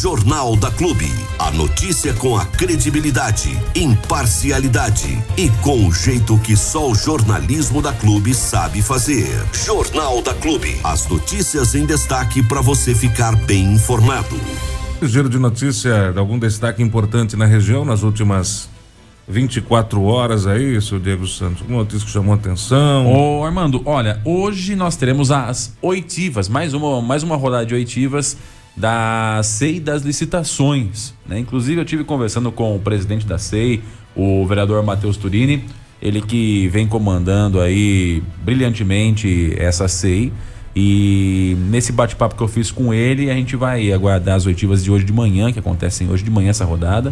Jornal da Clube. A notícia com a credibilidade, imparcialidade e com o jeito que só o jornalismo da Clube sabe fazer. Jornal da Clube. As notícias em destaque para você ficar bem informado. Giro de notícia, algum destaque importante na região nas últimas 24 horas aí, seu Diego Santos? Alguma notícia que chamou atenção? Ô, Armando, olha, hoje nós teremos as oitivas, mais uma, mais uma rodada de oitivas da SEI das licitações. Né? Inclusive, eu tive conversando com o presidente da SEI, o vereador Matheus Turini, ele que vem comandando aí brilhantemente essa SEI. E nesse bate-papo que eu fiz com ele, a gente vai aguardar as oitivas de hoje de manhã, que acontecem hoje de manhã essa rodada.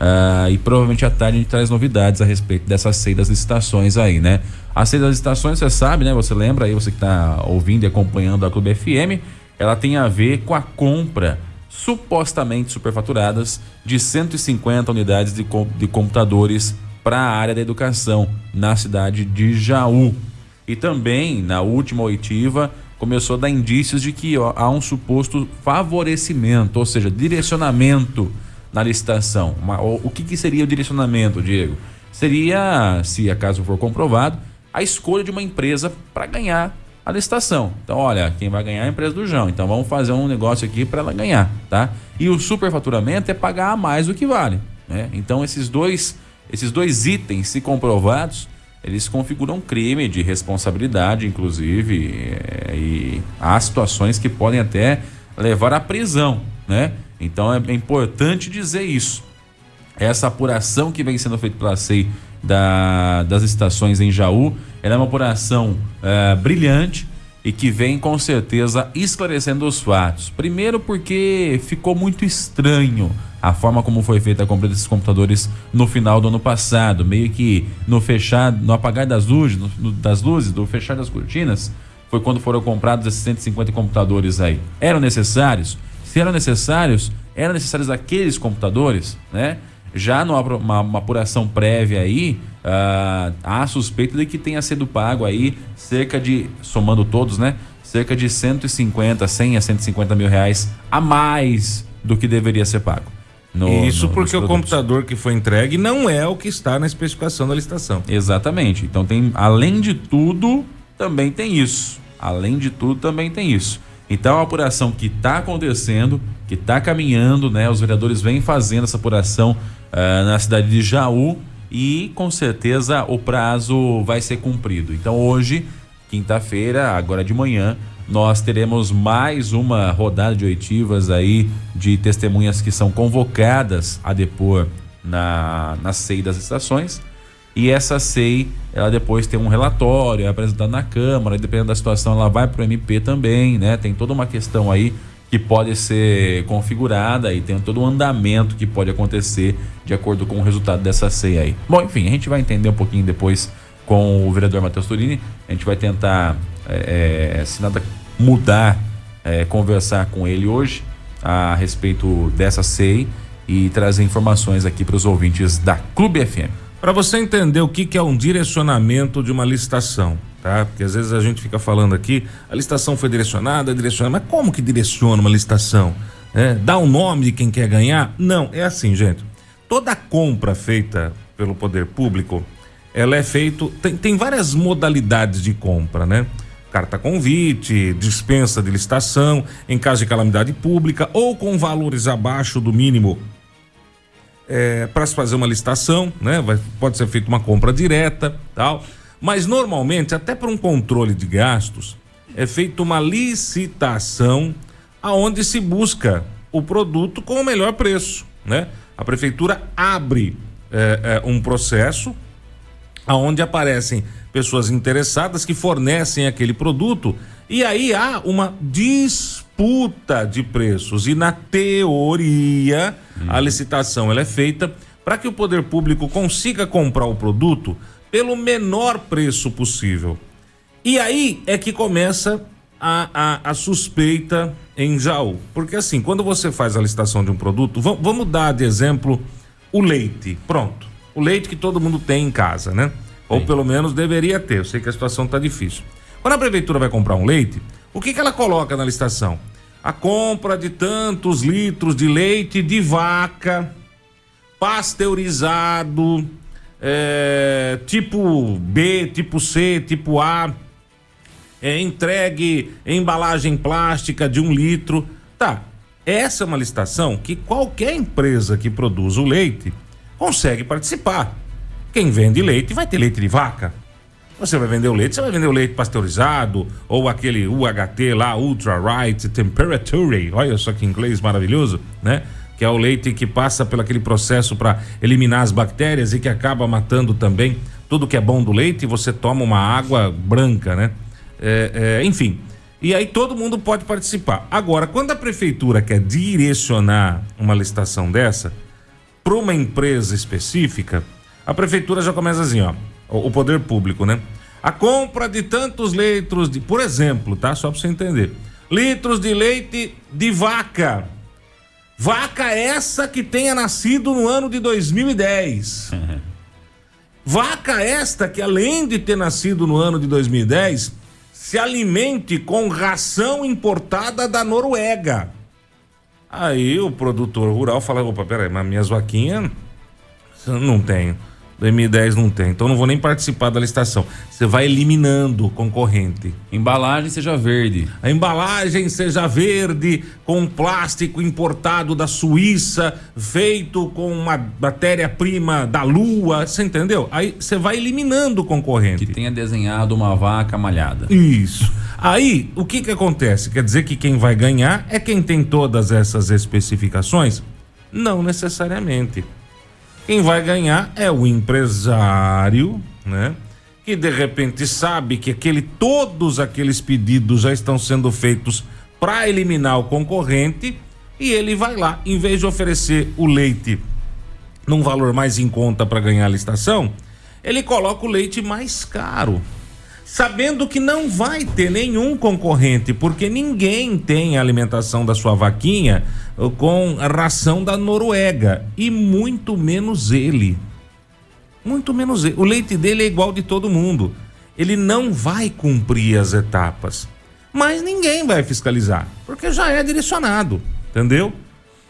Uh, e provavelmente à tarde a gente traz novidades a respeito dessa ceia das licitações aí, né? A ceia das licitações, você sabe, né? Você lembra aí, você que está ouvindo e acompanhando a Clube FM, ela tem a ver com a compra supostamente superfaturadas de 150 unidades de, de computadores para a área da educação na cidade de Jaú. E também, na última oitiva, começou a dar indícios de que ó, há um suposto favorecimento, ou seja, direcionamento na licitação. Uma, o, o que, que seria o direcionamento, Diego? Seria, se acaso for comprovado, a escolha de uma empresa para ganhar a licitação. Então, olha, quem vai ganhar é a empresa do João. Então, vamos fazer um negócio aqui para ela ganhar, tá? E o superfaturamento é pagar mais do que vale, né? Então, esses dois, esses dois itens, se comprovados, eles configuram crime de responsabilidade, inclusive, é, e há situações que podem até levar à prisão, né? Então é, importante dizer isso. Essa apuração que vem sendo feita pela SEI da, das estações em Jaú, ela é uma apuração é, brilhante e que vem com certeza esclarecendo os fatos. Primeiro porque ficou muito estranho a forma como foi feita a compra desses computadores no final do ano passado, meio que no fechar, no apagar das luzes, no, das luzes, do fechar das cortinas, foi quando foram comprados esses 150 computadores aí. Eram necessários? se eram necessários, eram necessários aqueles computadores, né? Já numa uma, uma apuração prévia aí, uh, há suspeita de que tenha sido pago aí cerca de, somando todos, né? Cerca de 150, 100 a 150 mil reais a mais do que deveria ser pago. No, Isso no, porque o computador que foi entregue não é o que está na especificação da licitação. Exatamente. Então tem, além de tudo, também tem isso. Além de tudo, também tem isso. Então, a apuração que está acontecendo, que está caminhando, né? Os vereadores vêm fazendo essa apuração uh, na cidade de Jaú e com certeza o prazo vai ser cumprido. Então, hoje, quinta-feira, agora de manhã, nós teremos mais uma rodada de oitivas aí de testemunhas que são convocadas a depor na, na SEI das estações. E essa SEI, ela depois tem um relatório, é apresentado na Câmara, e dependendo da situação, ela vai para o MP também, né? Tem toda uma questão aí que pode ser configurada e tem todo um andamento que pode acontecer de acordo com o resultado dessa SEI aí. Bom, enfim, a gente vai entender um pouquinho depois com o vereador Matheus Turini. A gente vai tentar, é, é se nada mudar, é, conversar com ele hoje a respeito dessa SEI e trazer informações aqui para os ouvintes da Clube FM. Para você entender o que, que é um direcionamento de uma licitação, tá? Porque às vezes a gente fica falando aqui, a licitação foi direcionada, direcionada, mas como que direciona uma licitação? É, dá o um nome de quem quer ganhar? Não, é assim, gente. Toda compra feita pelo poder público, ela é feito. Tem, tem várias modalidades de compra, né? Carta convite, dispensa de licitação, em caso de calamidade pública ou com valores abaixo do mínimo é, para se fazer uma licitação, né? Vai, pode ser feita uma compra direta, tal. Mas normalmente, até para um controle de gastos, é feita uma licitação aonde se busca o produto com o melhor preço, né? A prefeitura abre é, é, um processo aonde aparecem pessoas interessadas que fornecem aquele produto e aí há uma disputa de preços e na teoria a uhum. licitação ela é feita para que o poder público consiga comprar o produto pelo menor preço possível. E aí é que começa a, a, a suspeita em Jaú. Porque assim, quando você faz a licitação de um produto, vamos, dar de exemplo o leite. Pronto. O leite que todo mundo tem em casa, né? Ou pelo menos deveria ter. Eu sei que a situação está difícil. Quando a prefeitura vai comprar um leite, o que, que ela coloca na licitação? a compra de tantos litros de leite de vaca pasteurizado, é, tipo B, tipo C, tipo A, é, entregue em embalagem plástica de um litro. Tá, essa é uma licitação que qualquer empresa que produz o leite consegue participar. Quem vende leite vai ter leite de vaca. Você vai vender o leite, você vai vender o leite pasteurizado ou aquele UHT lá, Ultra Right Temperature. Olha só que inglês maravilhoso, né? Que é o leite que passa pelo aquele processo para eliminar as bactérias e que acaba matando também tudo que é bom do leite, você toma uma água branca, né? É, é, enfim. E aí todo mundo pode participar. Agora, quando a prefeitura quer direcionar uma licitação dessa para uma empresa específica, a prefeitura já começa assim, ó, o poder público, né? A compra de tantos litros de, por exemplo, tá? Só para você entender. Litros de leite de vaca Vaca essa que tenha nascido no ano de 2010. Vaca esta que, além de ter nascido no ano de 2010, se alimente com ração importada da Noruega. Aí o produtor rural fala: opa, peraí, mas minhas vaquinhas não tenho. 2010 não tem, então não vou nem participar da licitação. Você vai eliminando o concorrente. Embalagem seja verde. A embalagem seja verde, com plástico importado da Suíça, feito com uma matéria-prima da Lua, você entendeu? Aí você vai eliminando o concorrente. Que tenha desenhado uma vaca malhada. Isso. Aí, o que que acontece? Quer dizer que quem vai ganhar é quem tem todas essas especificações? Não necessariamente. Quem vai ganhar é o empresário, né? Que de repente sabe que aquele, todos aqueles pedidos já estão sendo feitos para eliminar o concorrente e ele vai lá, em vez de oferecer o leite num valor mais em conta para ganhar a licitação, ele coloca o leite mais caro sabendo que não vai ter nenhum concorrente, porque ninguém tem a alimentação da sua vaquinha uh, com ração da Noruega e muito menos ele. Muito menos ele. O leite dele é igual de todo mundo. Ele não vai cumprir as etapas. Mas ninguém vai fiscalizar, porque já é direcionado, entendeu?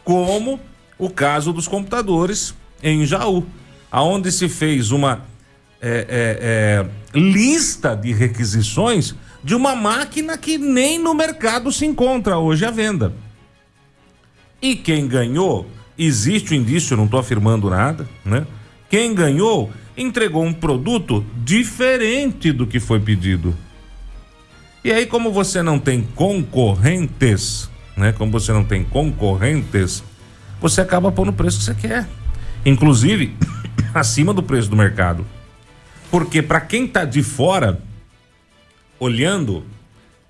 Como o caso dos computadores em Jaú, aonde se fez uma é, é, é, lista de requisições de uma máquina que nem no mercado se encontra hoje à venda. E quem ganhou, existe o indício, não estou afirmando nada, né? Quem ganhou entregou um produto diferente do que foi pedido. E aí, como você não tem concorrentes, né? Como você não tem concorrentes, você acaba pondo o preço que você quer. Inclusive, acima do preço do mercado. Porque para quem tá de fora, olhando,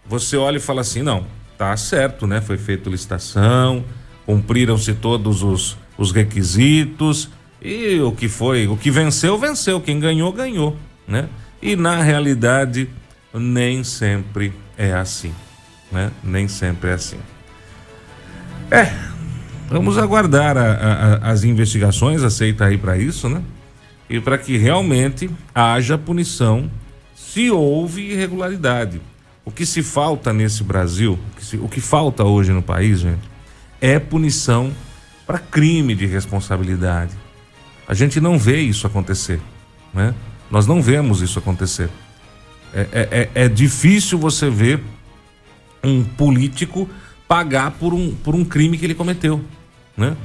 você olha e fala assim: não, tá certo, né? Foi feita licitação, cumpriram-se todos os, os requisitos e o que foi, o que venceu, venceu. Quem ganhou, ganhou, né? E na realidade, nem sempre é assim, né? Nem sempre é assim. É, vamos aguardar a, a, as investigações, aceita aí para isso, né? E para que realmente haja punição se houve irregularidade. O que se falta nesse Brasil, o que, falta hoje no país, gente, é punição para crime de responsabilidade. A gente não vê isso acontecer, né? Nós não vemos isso acontecer. É, é, é, é difícil você ver um político pagar por um, por um crime que ele cometeu, né?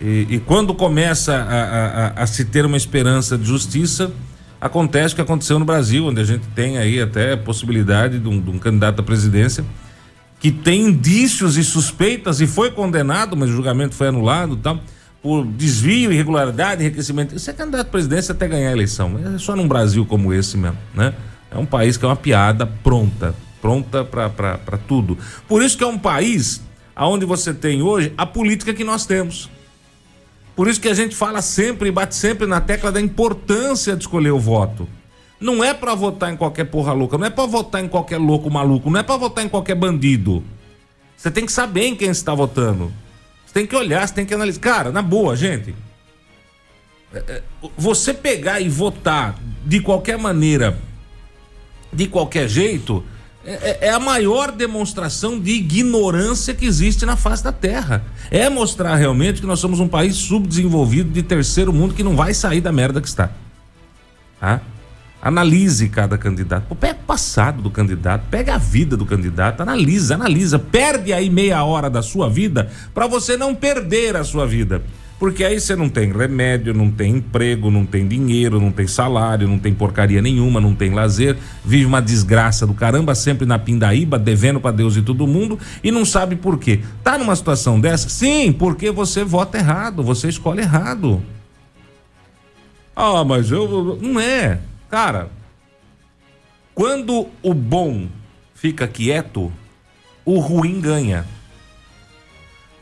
E, e quando começa a, a, a, se ter uma esperança de justiça, acontece o que aconteceu no Brasil, onde a gente tem aí até a possibilidade de um, de um candidato à presidência que tem indícios e suspeitas e foi condenado, mas o julgamento foi anulado tal, por desvio, irregularidade, enriquecimento. Isso é candidato à presidência até ganhar a eleição. É só num Brasil como esse mesmo, né? É um país que é uma piada pronta, pronta para tudo. Por isso que é um país aonde você tem hoje a política que nós temos. Por isso que a gente fala sempre e bate sempre na tecla da importância de escolher o voto. Não é para votar em qualquer porra louca, não é para votar em qualquer louco maluco, não é para votar em qualquer bandido. Você tem que saber em quem está votando. Você tem que olhar, você tem que analisar. Cara, na boa, gente. É, é, você pegar e votar de qualquer maneira, de qualquer jeito, é, é, a maior demonstração de ignorância que existe na face da Terra. É mostrar realmente que nós somos um país subdesenvolvido de terceiro mundo que não vai sair da merda que está. Tá? Analise cada candidato. Pega o passado do candidato, pega a vida do candidato, analisa, analisa. Perde aí meia hora da sua vida para você não perder a sua vida. Porque aí você não tem remédio, não tem emprego, não tem dinheiro, não tem salário, não tem porcaria nenhuma, não tem lazer, vive uma desgraça do caramba sempre na pindaíba, devendo para Deus e todo mundo e não sabe por quê. Tá numa situação dessa? Sim, porque você vota errado, você escolhe errado. Ah, mas eu não é. Cara, quando o bom fica quieto, o ruim ganha.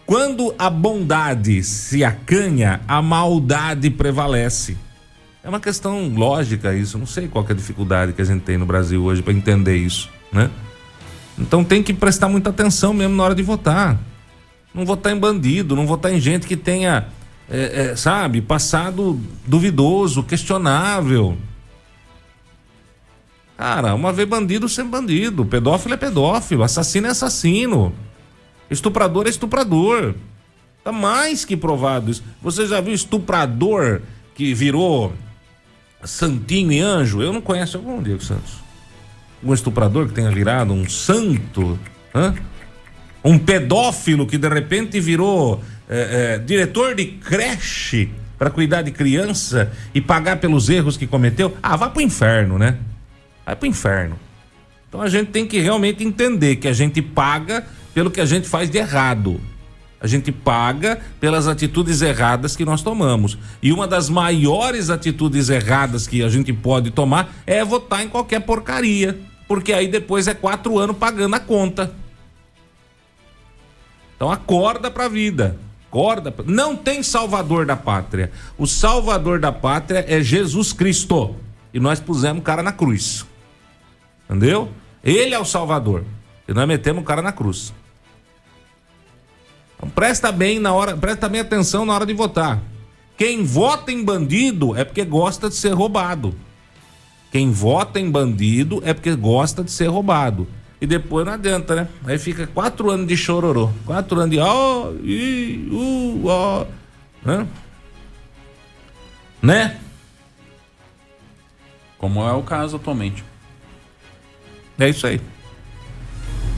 Quando a bondade se acanha, a maldade prevalece. É uma questão lógica isso. Não sei qual é a dificuldade que a gente tem no Brasil hoje para entender isso, né? Então tem que prestar muita atenção mesmo na hora de votar. Não votar em bandido, não votar em gente que tenha, é, é, sabe, passado duvidoso, questionável. Cara, uma vez bandido, sempre bandido. Pedófilo é pedófilo, assassino é assassino. Estuprador é estuprador. Tá mais que provado isso. Você já viu estuprador que virou santinho e anjo? Eu não conheço algum Diego Santos. Um estuprador que tenha virado um santo? Hã? Um pedófilo que de repente virou é, é, diretor de creche para cuidar de criança e pagar pelos erros que cometeu? Ah, vá pro inferno, né? Vai pro inferno. Então a gente tem que realmente entender que a gente paga pelo que a gente faz de errado. A gente paga pelas atitudes erradas que nós tomamos. E uma das maiores atitudes erradas que a gente pode tomar é votar em qualquer porcaria. Porque aí depois é quatro anos pagando a conta. Então acorda pra vida. Acorda. Não tem salvador da pátria. O salvador da pátria é Jesus Cristo. E nós pusemos o cara na cruz. Entendeu? Ele é o salvador. E nós metemos o cara na cruz. Então presta bem na hora, presta bem atenção na hora de votar. Quem vota em bandido é porque gosta de ser roubado. Quem vota em bandido é porque gosta de ser roubado. E depois não adianta, né? Aí fica quatro anos de chororô. Quatro anos de ó, oh, i, uh, ó. Né? né? Como é o caso atualmente. É isso aí.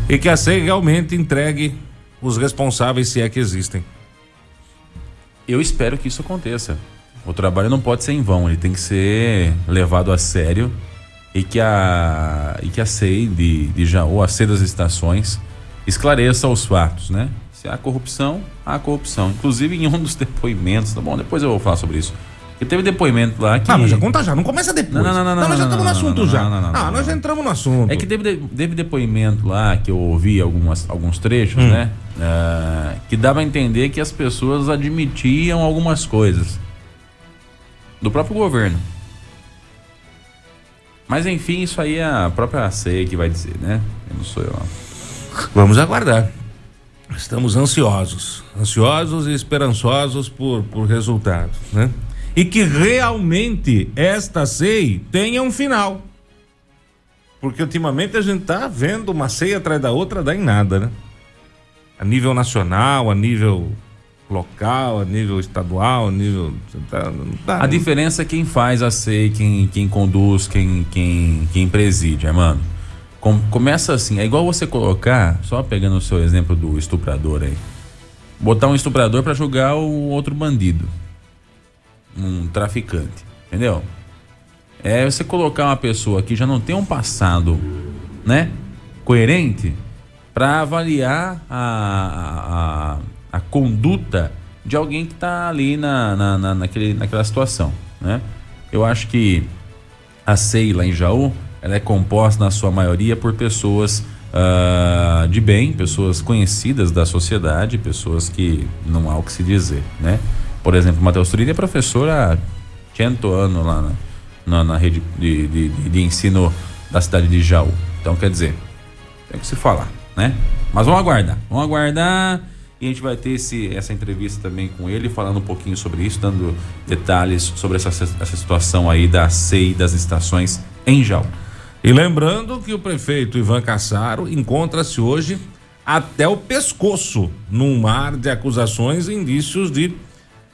E que a SEI realmente entregue os responsáveis, se é que existem. Eu espero que isso aconteça. O trabalho não pode ser em vão, ele tem que ser levado a sério e que a, e que a SEI de, de Jaú, a SEI das estações, esclareça os fatos, né? Se há corrupção, há corrupção. Inclusive em um dos depoimentos, tá bom? Depois eu vou falar sobre isso. E teve depoimento lá que. Ah, mas já conta já, não começa depois. Não, não, não, não. não mas já estamos no assunto já. Ah, nós já entramos no assunto. É que teve, teve depoimento lá que eu ouvi algumas, alguns trechos, hum. né? Uh, que dava a entender que as pessoas admitiam algumas coisas do próprio governo. Mas enfim, isso aí é a própria ceia que vai dizer, né? Eu não sou eu. Vamos aguardar. Estamos ansiosos, ansiosos e esperançosos por, por resultados, né? E que realmente esta SEI tenha um final. Porque ultimamente a gente tá vendo uma ceia atrás da outra, dá em nada, né? A nível nacional, a nível local, a nível estadual, a nível. Tá, tá, a diferença é quem faz a SEI, quem, quem conduz, quem, quem, quem preside, mano. Com, começa assim, é igual você colocar, só pegando o seu exemplo do estuprador aí, botar um estuprador para julgar o outro bandido um traficante, entendeu? É você colocar uma pessoa que já não tem um passado, né, coerente, para avaliar a, a, a, conduta de alguém que está ali na, na, na, naquele, naquela situação, né? Eu acho que a SEI lá em Jaú, ela é composta na sua maioria por pessoas uh, de bem, pessoas conhecidas da sociedade, pessoas que não há o que se dizer, né? Por exemplo, o Matheus Turini é professor há 100 anos lá na, na, na rede de, de, de, ensino da cidade de Jaú. Então, quer dizer, tem que se falar, né? Mas vamos aguardar, vamos aguardar e a gente vai ter esse, essa entrevista também com ele, falando um pouquinho sobre isso, dando detalhes sobre essa, essa situação aí da CEI das estações em Jaú. E lembrando que o prefeito Ivan Cassaro encontra-se hoje até o pescoço num mar de acusações e indícios de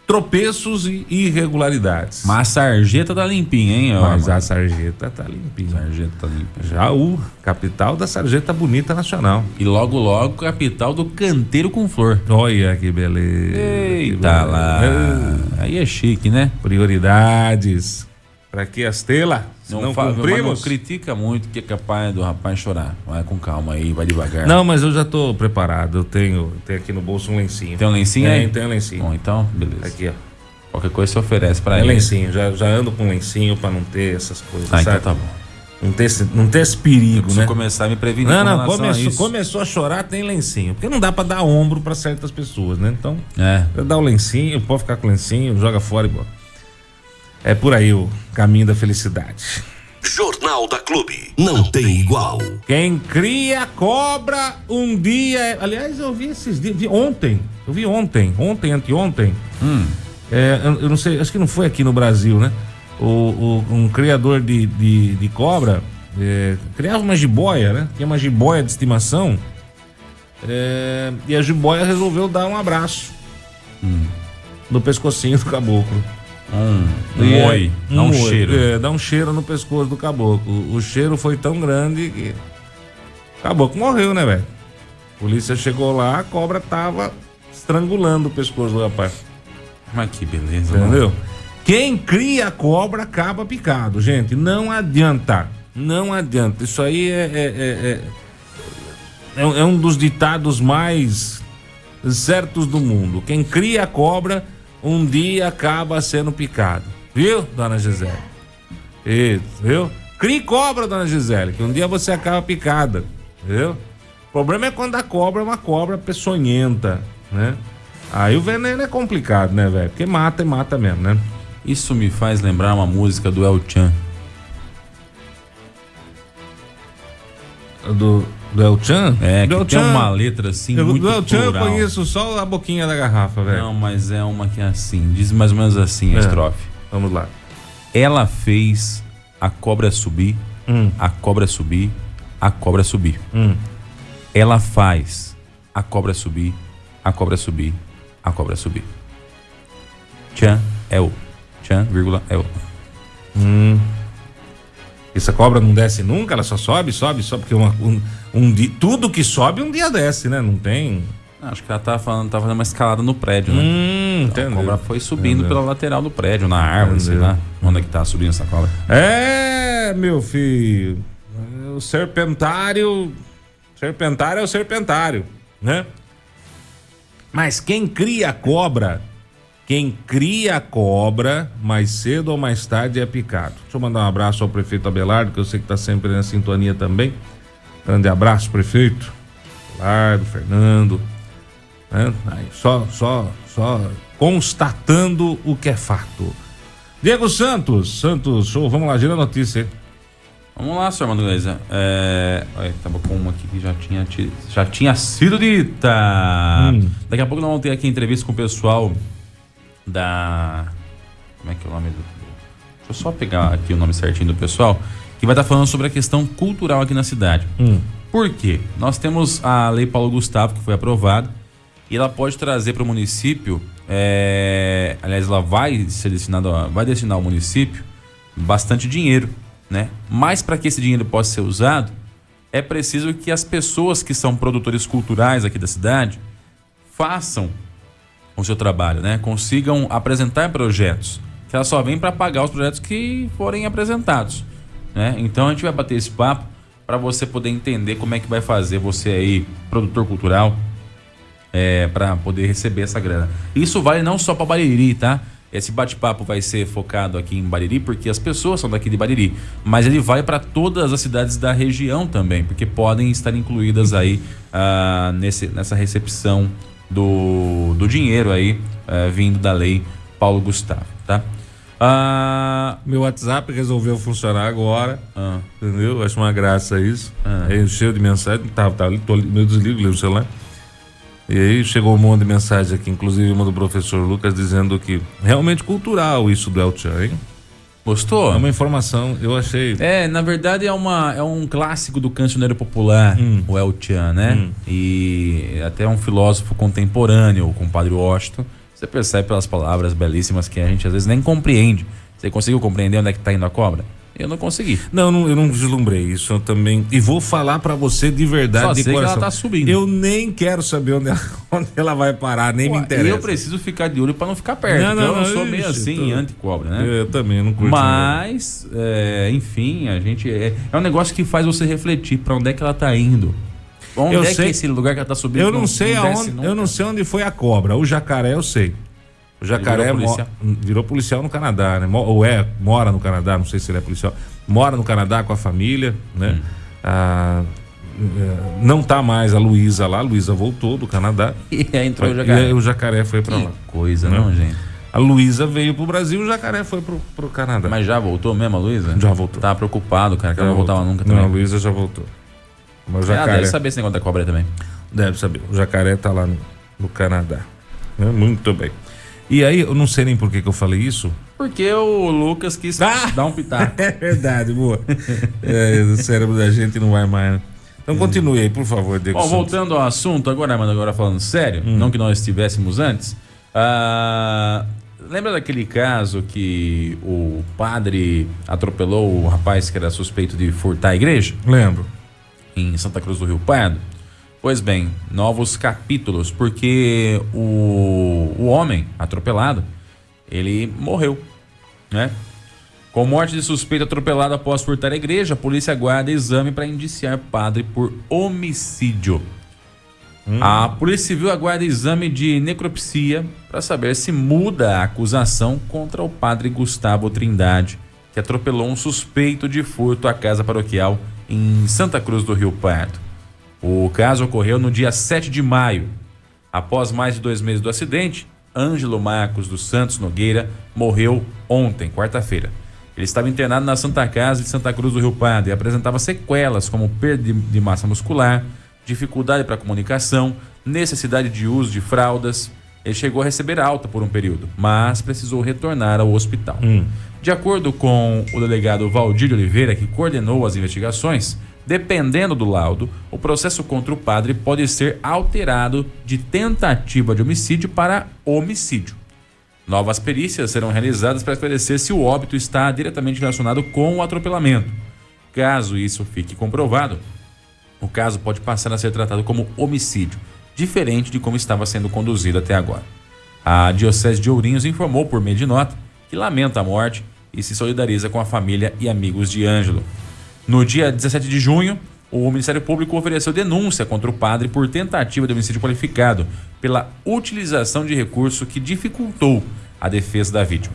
tropeços e irregularidades. Mas a sarjeta tá limpinha, hein? ó, Mas mano? a sarjeta tá limpinha. sarjeta tá limpa. Já o capital da sarjeta bonita nacional. E logo, logo, capital do canteiro com flor. Olha que beleza. que Eita beleza. lá. Aí é chique, né? Prioridades. Pra que as telas? Não, fa- mas cumprimos? não critica muito que é capaz do rapaz chorar. Vai com calma aí, vai devagar. Não, mas eu já tô preparado. Eu tenho, tenho aqui no bolso um lencinho. Tem um lencinho tem, aí? Tem um lencinho. Bom, então, beleza. Aqui, ó. Qualquer coisa se oferece pra Tem ele. lencinho. Já, já ando com lencinho pra não ter essas coisas. Ah, então sabe? tá bom. Não ter, esse, não ter esse perigo, né? começar a me prevenir Não, não, relação a começou, começou a chorar, tem lencinho. Porque não dá pra dar ombro pra certas pessoas, né? Então, É. dá o lencinho, pode ficar com o lencinho, joga fora e boa. É por aí o caminho da felicidade. Jornal da Clube. Não tem igual. Quem cria cobra um dia. é- Aliás, eu vi esses dias. Vi ontem. Eu vi ontem. Ontem, anteontem. Hum. É, eu, eu não sei, acho que não foi aqui no Brasil, né? O, o- um criador de, de, de cobra é, criava uma jiboia, né? Tinha uma jiboia de estimação. é, e a jiboia resolveu dar um abraço no pescocinho do caboclo. Um, um é- oi, dá um oi, cheiro. É, dá um cheiro no pescoço do caboclo. O, cheiro foi tão grande que. O caboclo morreu, né, velho? Polícia chegou lá, a cobra tava estrangulando o pescoço do rapaz. Mas que beleza, mano. Entendeu? Quem cria cobra acaba picado, gente. Não adianta. Não adianta. Isso aí é. É, é, é, é um- é um dos ditados mais certos do mundo. Quem cria cobra, um dia acaba sendo picado. Viu, dona Gisele? Isso, viu? Crie cobra, dona Gisele, que um dia você acaba picada. Viu? O problema é quando a cobra é uma cobra peçonhenta, né? Aí o veneno é complicado, né, velho? Porque mata e mata mesmo, né? Isso me faz lembrar uma música do El Chan. Do, do El Chan? É, do que El tem uma letra assim eu- muito Do El Chan eu plural. conheço só a boquinha da garrafa, velho. Não, mas é uma que é assim, diz mais ou menos assim a É. estrofe. Vamos lá. Ela fez a cobra subir, Hum. a cobra subir, a cobra subir. Hum. Ela faz a cobra subir, a cobra subir, a cobra subir. Chan é o. Chan, vírgula, é o. Essa cobra não desce nunca, ela só sobe, sobe, sobe, porque uma, um, um dia, tudo que sobe um dia desce, né? Não tem. Acho que ela tá falando, tá fazendo uma escalada no prédio, né? Hum, a entendeu? cobra foi subindo Entendeu. pela lateral do prédio, na árvore, sei Entendeu. lá. Onde é que tá subindo essa cobra? É, meu filho. O serpentário. Serpentário é o serpentário, né? Mas quem cria a cobra, quem cria a cobra, mais cedo ou mais tarde é picado. Deixa eu mandar um abraço ao prefeito Abelardo, que eu sei que está sempre na sintonia também. Grande abraço, prefeito. Abelardo, Fernando. né? Aí, só, só, só constatando o que é fato. Diego Santos, Santos, show, vamos lá, gira a notícia. Vamos lá, senhor Gleiser. É. Olha, tava com uma aqui que já tinha, ti- já tinha sido dita. Hum. Daqui a pouco nós vamos ter aqui entrevista com o pessoal da. Como é que é o nome do. Deixa eu só pegar aqui o nome certinho do pessoal. Que vai estar falando sobre a questão cultural aqui na cidade. Hum. Por quê? Nós temos a Lei Paulo Gustavo, que foi aprovada, e ela pode trazer para o município, é, aliás, ela vai ser destinada, vai destinar ao município bastante dinheiro, né? Mas para que esse dinheiro possa ser usado, é preciso que as pessoas que são produtores culturais aqui da cidade façam o seu trabalho, né? Consigam apresentar projetos. Que ela só vem para pagar os projetos que forem apresentados, né? Então a gente vai bater esse papo para você poder entender como é que vai fazer você aí, produtor cultural, é, para poder receber essa grana. Isso vale não só para Bariri, tá? Esse bate-papo vai ser focado aqui em Bariri, porque as pessoas são daqui de Bariri. Mas ele vai para todas as cidades da região também, porque podem estar incluídas aí ah, nesse, nessa recepção do, do dinheiro aí eh, vindo da lei Paulo Gustavo, tá? Ah, Meu WhatsApp resolveu funcionar agora, ah, entendeu? Acho uma graça isso. Ah. Aí encheu de mensagem, tava, tava ali, tô, ali, meu desligo, levo o celular. E aí chegou um monte de mensagem aqui, inclusive uma do professor Lucas dizendo que realmente cultural isso do El Chan, hein? Gostou? É uma informação, eu achei. É, na verdade é, uma, é um clássico do cancioneiro popular, Hum. o El Chan, né? E até um filósofo contemporâneo, o compadre Washington. Você percebe pelas palavras belíssimas que a gente às vezes nem compreende. Você conseguiu compreender onde é que tá indo a cobra? Eu não consegui. Não, não, eu não vislumbrei isso eu também. E vou falar pra você de verdade, Só de sei que coração. ela tá subindo. Eu nem quero saber onde ela, onde ela vai parar, nem me interessa. E eu preciso ficar de olho pra não ficar perto. Não, não, eu não não, sou meio assim, tô- anti-cobra, né? Eu, eu também não curto. Mas, é, enfim, a gente. É, é um negócio que faz você refletir pra onde é que ela tá indo. Onde Eu é sei- que é esse lugar que ela tá subindo? Eu não sei desce aonde, eu não sei onde foi a cobra. O jacaré eu sei. O jacaré virou policial? virou policial no Canadá, né? Ou é, mora no Canadá, não sei se ele é policial. Mora no Canadá com a família, né? Hum. Ah, é, não tá mais a Luísa lá, a Luísa voltou do Canadá. E aí entrou o E jacaré. aí o jacaré foi pra Que lá. coisa, Né? não, gente? A Luísa veio pro Brasil, o jacaré foi pro, pro Canadá. Mas já voltou mesmo, a Luísa? Já voltou. Tava preocupado, cara, que ela Já não voltava voltou. nunca Não, a também. Luísa já voltou. Mas o Ah, jacaré. deve saber esse negócio da cobra também. Deve saber. O jacaré tá lá no, no Canadá. né? Muito bem. E aí, eu não sei nem por que, que eu falei isso. Porque o Lucas quis Ah! dar um pitaco. É verdade, boa. É, o cérebro da gente não vai mais. né? Então continue aí, por favor, Diego. Bom, voltando ao assunto, agora, mano, agora falando sério, Hum. não que nós estivéssemos antes. ah, lembra daquele caso que o padre atropelou o rapaz que era suspeito de furtar a igreja Lembro. em Santa Cruz do Rio Pardo? Pois bem, novos capítulos, porque o, o homem atropelado, ele morreu, né? Com morte de suspeito atropelado após furtar a igreja, a polícia aguarda exame para indiciar padre por homicídio. A Polícia Civil aguarda exame de necropsia para saber se muda a acusação contra o padre Gustavo Trindade, que atropelou um suspeito de furto à casa paroquial em Santa Cruz do Rio Pardo. O caso ocorreu no dia 7 de maio. Após mais de dois meses do acidente, Ângelo Marcos dos Santos Nogueira morreu ontem, quarta-feira. Ele estava internado na Santa Casa de Santa Cruz do Rio Pardo e apresentava sequelas como perda de- massa muscular, dificuldade para comunicação, necessidade de uso de fraldas. Ele chegou a receber alta por um período, mas precisou retornar ao hospital. De acordo com o delegado Valdir Oliveira, que coordenou as investigações, dependendo do laudo, o processo contra o padre pode ser alterado de tentativa de homicídio para homicídio. Novas perícias serão realizadas para esclarecer se o óbito está diretamente relacionado com o atropelamento. Caso isso fique comprovado, o caso pode passar a ser tratado como homicídio, diferente de como estava sendo conduzido até agora. A Diocese de Ourinhos informou por meio de nota que lamenta a morte e se solidariza com a família e amigos de Ângelo. No dia 17 de junho, o Ministério Público ofereceu denúncia contra o padre por tentativa de homicídio qualificado pela utilização de recurso que dificultou a defesa da vítima.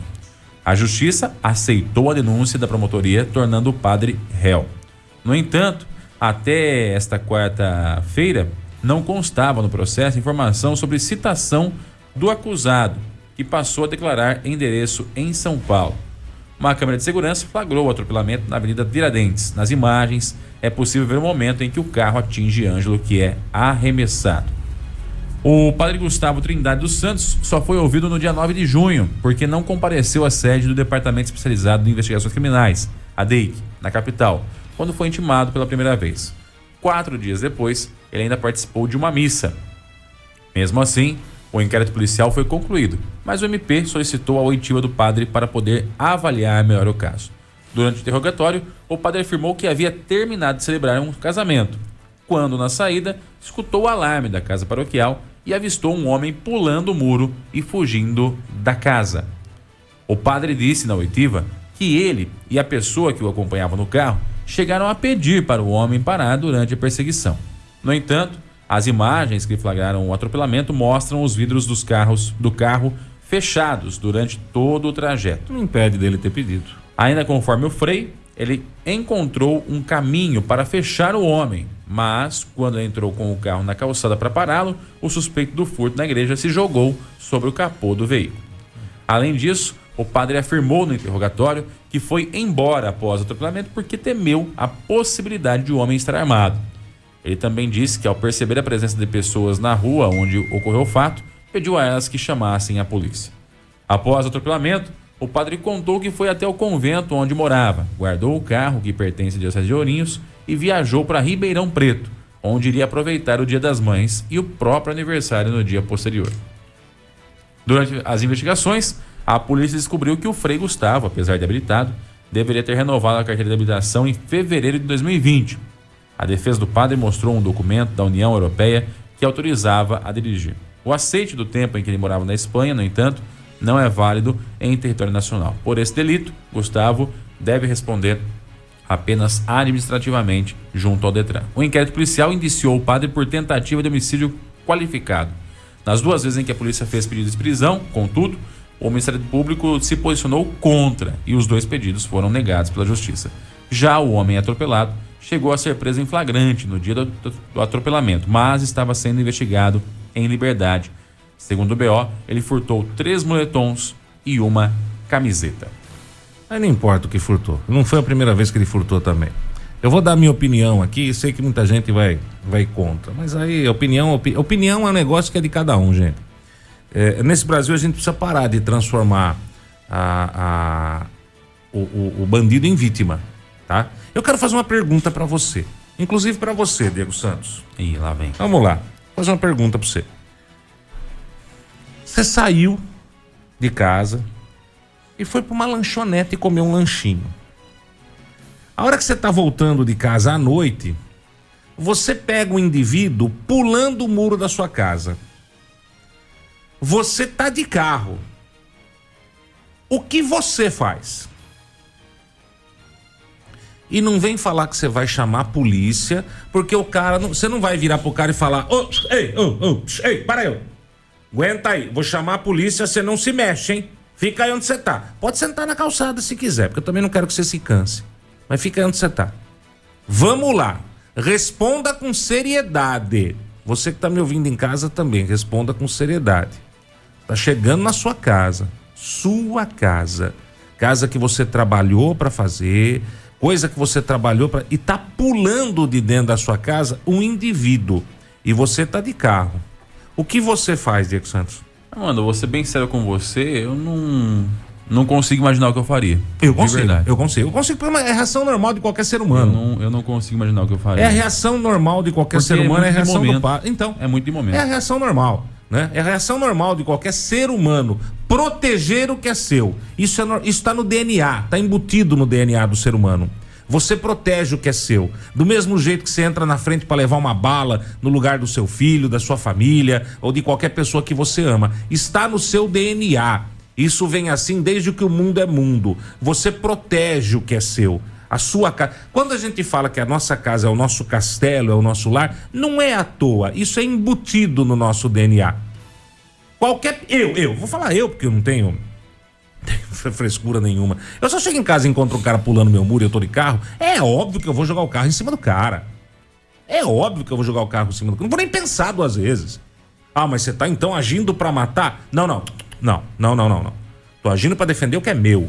A justiça aceitou a denúncia da promotoria, tornando o padre réu. No entanto, até esta quarta-feira, não constava no processo informação sobre citação do acusado, que passou a declarar endereço em São Paulo. Uma câmera de segurança flagrou o atropelamento na Avenida Tiradentes. Nas imagens, é possível ver o momento em que o carro atinge Ângelo, que é arremessado. O padre Gustavo Trindade dos Santos só foi ouvido no dia 9 de junho, porque não compareceu à sede do Departamento Especializado de Investigações Criminais, a DEIC, na capital, quando foi intimado pela primeira vez. Quatro dias depois, ele ainda participou de uma missa. Mesmo assim, o inquérito policial foi concluído, mas o MP solicitou a oitiva do padre para poder avaliar melhor o caso. Durante o interrogatório, o padre afirmou que havia terminado de celebrar um casamento, quando, na saída, escutou o alarme da casa paroquial e avistou um homem pulando o muro e fugindo da casa. O padre disse na oitiva que ele e a pessoa que o acompanhava no carro chegaram a pedir para o homem parar durante a perseguição. No entanto, as imagens que flagraram o atropelamento mostram os vidros dos carros do carro fechados durante todo o trajeto. Não impede dele ter pedido. Ainda conforme o Frei, ele encontrou um caminho para fechar o homem, mas quando entrou com o carro na calçada para pará-lo, o suspeito do furto na igreja se jogou sobre o capô do veículo. Além disso, o padre afirmou no interrogatório que foi embora após o atropelamento porque temeu a possibilidade de o homem estar armado. Ele também disse que, ao perceber a presença de pessoas na rua onde ocorreu o fato, pediu a elas que chamassem a polícia. Após o atropelamento, o padre contou que foi até o convento onde morava, guardou o carro que pertence a Diocese de Ourinhos e viajou para Ribeirão Preto, onde iria aproveitar o Dia das Mães e o próprio aniversário no dia posterior. Durante as investigações, a polícia descobriu que o Frei Gustavo, apesar de habilitado, deveria ter renovado a carteira de habilitação em fevereiro de 2020. A defesa do padre mostrou um documento da União Europeia que autorizava a dirigir. O aceite do tempo em que ele morava na Espanha, no entanto, não é válido em território nacional. Por esse delito, Gustavo deve responder apenas administrativamente junto ao Detran. O inquérito policial indiciou o padre por tentativa de homicídio qualificado. Nas duas vezes em que a polícia fez pedido de prisão, contudo, o Ministério Público se posicionou contra e os dois pedidos foram negados pela Justiça. Já o homem atropelado chegou a ser preso em flagrante no dia do, atropelamento, mas estava sendo investigado em liberdade. Segundo o BO, ele furtou três moletons e uma camiseta. Aí não importa o que furtou. Não foi a primeira vez que ele furtou também. Eu vou dar minha opinião aqui, sei que muita gente vai, vai contra. Mas aí, opinião, opi, opinião é um negócio que é de cada um, gente. É, nesse Brasil a gente precisa parar de transformar a, a o, o, o, bandido em vítima, tá? Eu quero fazer uma pergunta para você, inclusive para você, Diego Santos. E lá vem. Vamos lá, vou fazer uma pergunta para você. Você saiu de casa, e foi para uma lanchonete comer um lanchinho. A hora que você está voltando de casa à noite, você pega um indivíduo pulando o muro da sua casa. Você tá de carro. O que você faz? E não vem falar que você vai chamar a polícia, porque o cara. Você não vai virar pro cara e falar: oh, ei, oh, oh, ei, para aí. Aguenta aí, vou chamar a polícia, você não se mexe, hein? Fica aí onde você tá. Pode sentar na calçada se quiser, porque eu também não quero que você se canse. Mas fica aí onde você tá. Vamos lá. Responda com seriedade. Você que tá me ouvindo em casa também, responda com seriedade. Tá chegando na sua casa, sua casa, casa que você trabalhou para fazer, coisa que você trabalhou para e tá pulando de dentro da sua casa um indivíduo e você tá de carro. O que você faz, Diego Santos? Mano, vou ser bem sério com você, eu não. Não consigo imaginar o que eu faria. Eu consigo. Eu consigo. Eu consigo. É a reação normal de qualquer ser humano. Eu não, eu não consigo imaginar o que eu faria. É a reação normal de qualquer Porque ser humano, é, é a reação do pai. Então. É muito de momento. É a reação normal. Né? É a reação normal de qualquer ser humano. Proteger o que é seu. Isso está é, isso tá no DNA, está embutido no DNA do ser humano. Você protege o que é seu. Do mesmo jeito que você entra na frente para levar uma bala no lugar do seu filho, da sua família ou de qualquer pessoa que você ama. Está no seu DNA. Isso vem assim desde que o mundo é mundo. Você protege o que é seu. A sua casa. Quando a gente fala que a nossa casa é o nosso castelo, é o nosso lar, não é à toa. Isso é embutido no nosso DNA. Qualquer. Eu, eu, vou falar eu, porque eu não tenho frescura nenhuma. Eu só chego em casa e encontro um cara pulando meu muro e eu tô de carro. É óbvio que eu vou jogar o carro em cima do cara. É óbvio que eu vou jogar o carro em cima do cara. Não vou nem pensar duas vezes. Ah, mas você tá então agindo para matar? Não, não. Não, não, não, não, não. Tô agindo para defender o que é meu.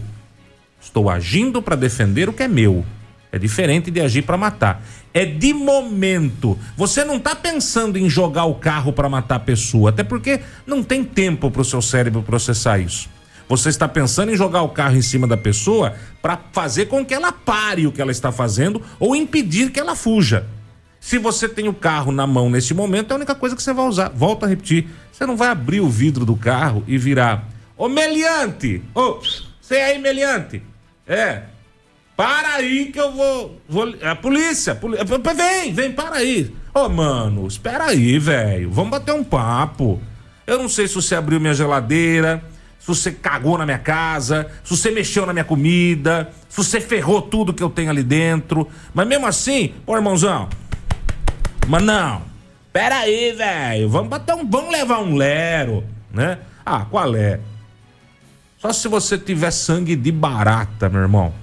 Estou agindo para defender o que é meu. É diferente de agir para matar. É de momento. Você não tá pensando em jogar o carro para matar a pessoa, até porque não tem tempo para o seu cérebro processar isso. Você está pensando em jogar o carro em cima da pessoa para fazer com que ela pare o que ela está fazendo ou impedir que ela fuja. Se você tem o carro na mão nesse momento, é a única coisa que você vai usar. Volto a repetir: você não vai abrir o vidro do carro e virar. Ô meliante! Ô, você aí, meliante! É. Para aí que eu vou. vou a polícia, polícia. Vem, vem, para aí. Ô, mano, espera aí, velho. Vamos bater um papo. Eu não sei se você abriu minha geladeira se você cagou na minha casa, se você mexeu na minha comida, se você ferrou tudo que eu tenho ali dentro. Mas mesmo assim, pô, irmãozão. Mas não. Pera aí, velho. Vamos bater um. Vamos levar um lero, né? Ah, qual é? Só se você tiver sangue de barata, meu irmão.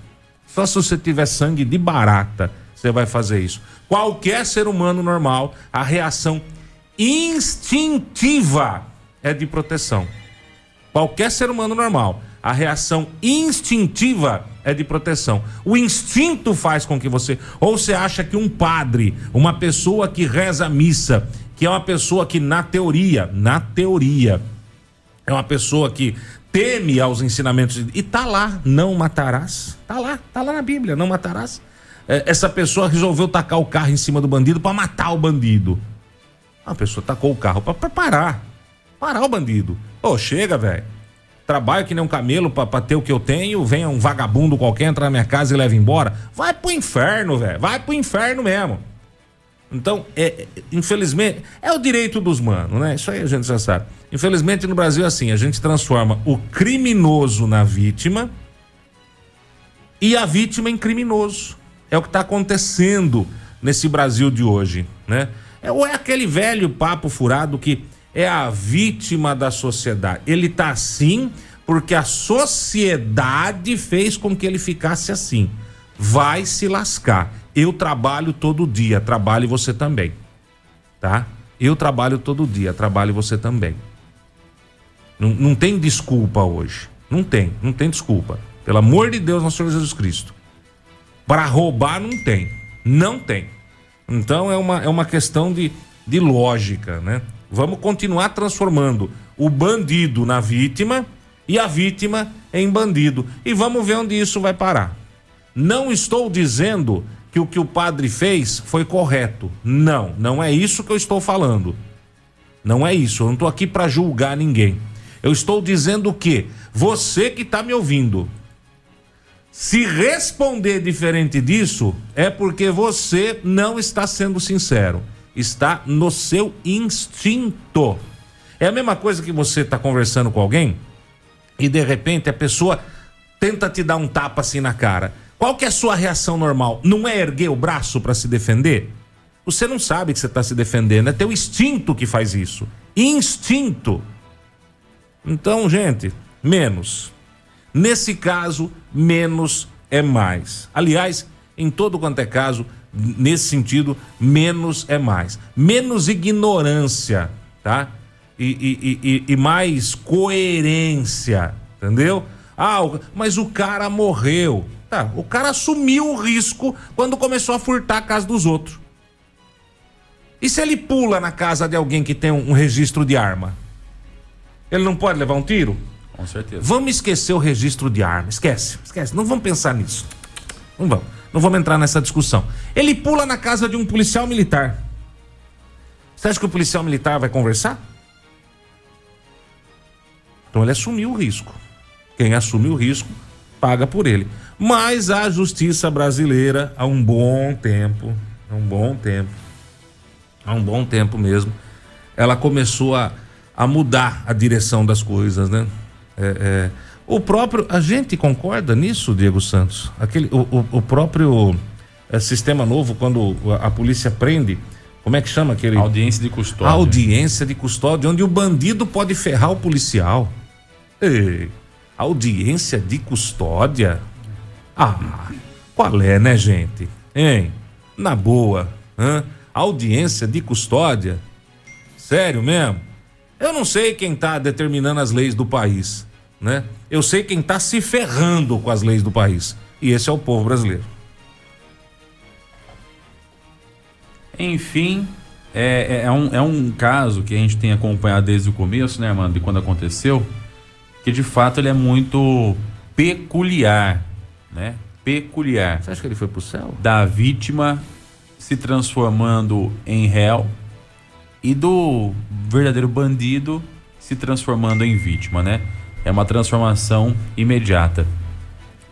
Só se você tiver sangue de barata, você vai fazer isso. Qualquer ser humano normal, a reação instintiva é de proteção. Qualquer ser humano normal, a reação instintiva é de proteção. O instinto faz com que você. Ou você acha que um padre, uma pessoa que reza missa, que é uma pessoa que, na teoria, na teoria, é uma pessoa que teme aos ensinamentos. E tá lá, não matarás. Tá lá, tá lá na Bíblia, não matarás. É, essa pessoa resolveu tacar o carro em cima do bandido para matar o bandido. A pessoa tacou o carro para parar. Parar o bandido. Ô, chega, velho. Trabalho que nem um camelo pra, ter o que eu tenho, venha um vagabundo qualquer entrar na minha casa e leva embora. Vai pro inferno, velho. Vai pro inferno mesmo. Então, é, é, infelizmente, é o direito dos manos, né? Isso aí a gente já sabe. Infelizmente no Brasil é assim, a gente transforma o criminoso na vítima e a vítima em criminoso. É o que está acontecendo nesse Brasil de hoje, né? É, ou é aquele velho papo furado que é a vítima da sociedade. Ele tá assim porque a sociedade fez com que ele ficasse assim. Vai se lascar. Eu trabalho todo dia, trabalhe você também. Tá? Eu trabalho todo dia, trabalhe você também. Não, não tem desculpa hoje. Não tem, não tem desculpa. Pelo amor de Deus, nosso Senhor Jesus Cristo. Para roubar não tem. Não tem. Então é uma, é uma questão de, de lógica, né? Vamos continuar transformando o bandido na vítima e a vítima em bandido. E vamos ver onde isso vai parar. Não estou dizendo que o que o padre fez foi correto. Não, não é isso que eu estou falando. Não é isso. Eu não estou aqui para julgar ninguém. Eu estou dizendo que você que está me ouvindo, se responder diferente disso, é porque você não está sendo sincero. Está no seu instinto. É a mesma coisa que você está conversando com alguém e de repente a pessoa tenta te dar um tapa assim na cara. Qual que é a sua reação normal? Não é erguer o braço para se defender? Você não sabe que você está se defendendo, é teu instinto que faz isso. Instinto. Então, gente, menos. Nesse caso, menos é mais. Aliás, em todo quanto é caso, nesse sentido, menos é mais. Menos ignorância, tá? E, e, e, e mais coerência, entendeu? Ah, mas o cara morreu. Tá, o cara assumiu o risco quando começou a furtar a casa dos outros. E se ele pula na casa de alguém que tem um, um registro de arma? Ele não pode levar um tiro? Com certeza. Vamos esquecer o registro de arma. Esquece, esquece. Não vamos pensar nisso. Não vamos. Não vamos entrar nessa discussão. Ele pula na casa de um policial militar. Você acha que o policial militar vai conversar? Então ele assumiu o risco. Quem assume o risco paga por ele. Mas a justiça brasileira, há um bom tempo, há um bom tempo, há um bom tempo mesmo, ela começou a, a mudar a direção das coisas, né? É, é, o próprio, a gente concorda nisso, Diego Santos? Aquele, o, o, o próprio é, sistema novo, quando a, a polícia prende, como é que chama aquele? Audiência de custódia. Audiência de custódia, onde o bandido pode ferrar o policial. Ei, audiência de custódia? Ah, qual é, né, gente? Hein? Na boa, hã? Audiência de custódia? Sério mesmo? Eu não sei quem está determinando as leis do país, né? Eu sei quem está se ferrando com as leis do país. E esse é o povo brasileiro. Enfim, é, é, é um, é um caso que a gente tem acompanhado desde o começo, né, mano, de quando aconteceu, que de fato ele é muito peculiar né? Peculiar. Você acha que ele foi pro céu? Da vítima se transformando em réu e do verdadeiro bandido se transformando em vítima, né? É uma transformação imediata.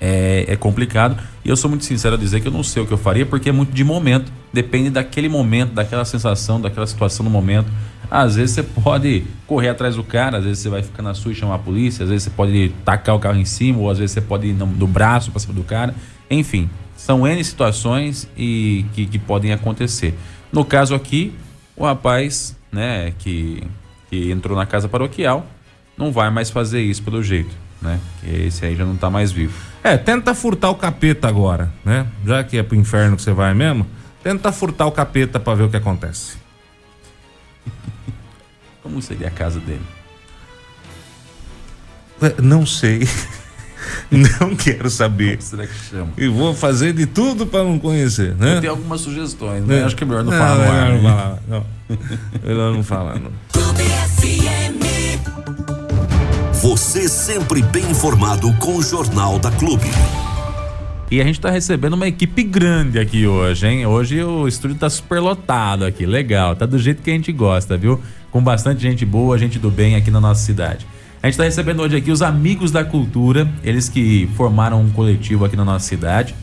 É, é, complicado e eu sou muito sincero a dizer que eu não sei o que eu faria porque é muito de momento, depende daquele momento, daquela sensação, daquela situação no momento. Às vezes você pode correr atrás do cara, às vezes você vai ficar na sua e chamar a polícia, às vezes você pode tacar o carro em cima, ou às vezes você pode ir no braço para cima do cara. Enfim, são N situações e que, que podem acontecer. No caso aqui, o rapaz, né, que, que entrou na casa paroquial, não vai mais fazer isso pelo jeito, né? Que esse aí já não tá mais vivo. É, tenta furtar o capeta agora, né? Já que é pro inferno que você vai mesmo, tenta furtar o capeta para ver o que acontece. Como seria a casa dele? É, não sei. Não quero saber. Como será que chama? E vou fazer de tudo para não conhecer, né? Tenho algumas sugestões, né? Acho que é melhor não, não falar. Melhor não falar, não. Melhor não falar, não. Você sempre bem informado com o Jornal da Clube. E a gente tá recebendo uma equipe grande aqui hoje, hein? Hoje o estúdio tá super lotado aqui, legal, tá do jeito que a gente gosta, viu? Com bastante gente boa, gente do bem aqui na nossa cidade. A gente tá recebendo hoje aqui os Amigos da Cultura, eles que formaram um coletivo aqui na nossa cidade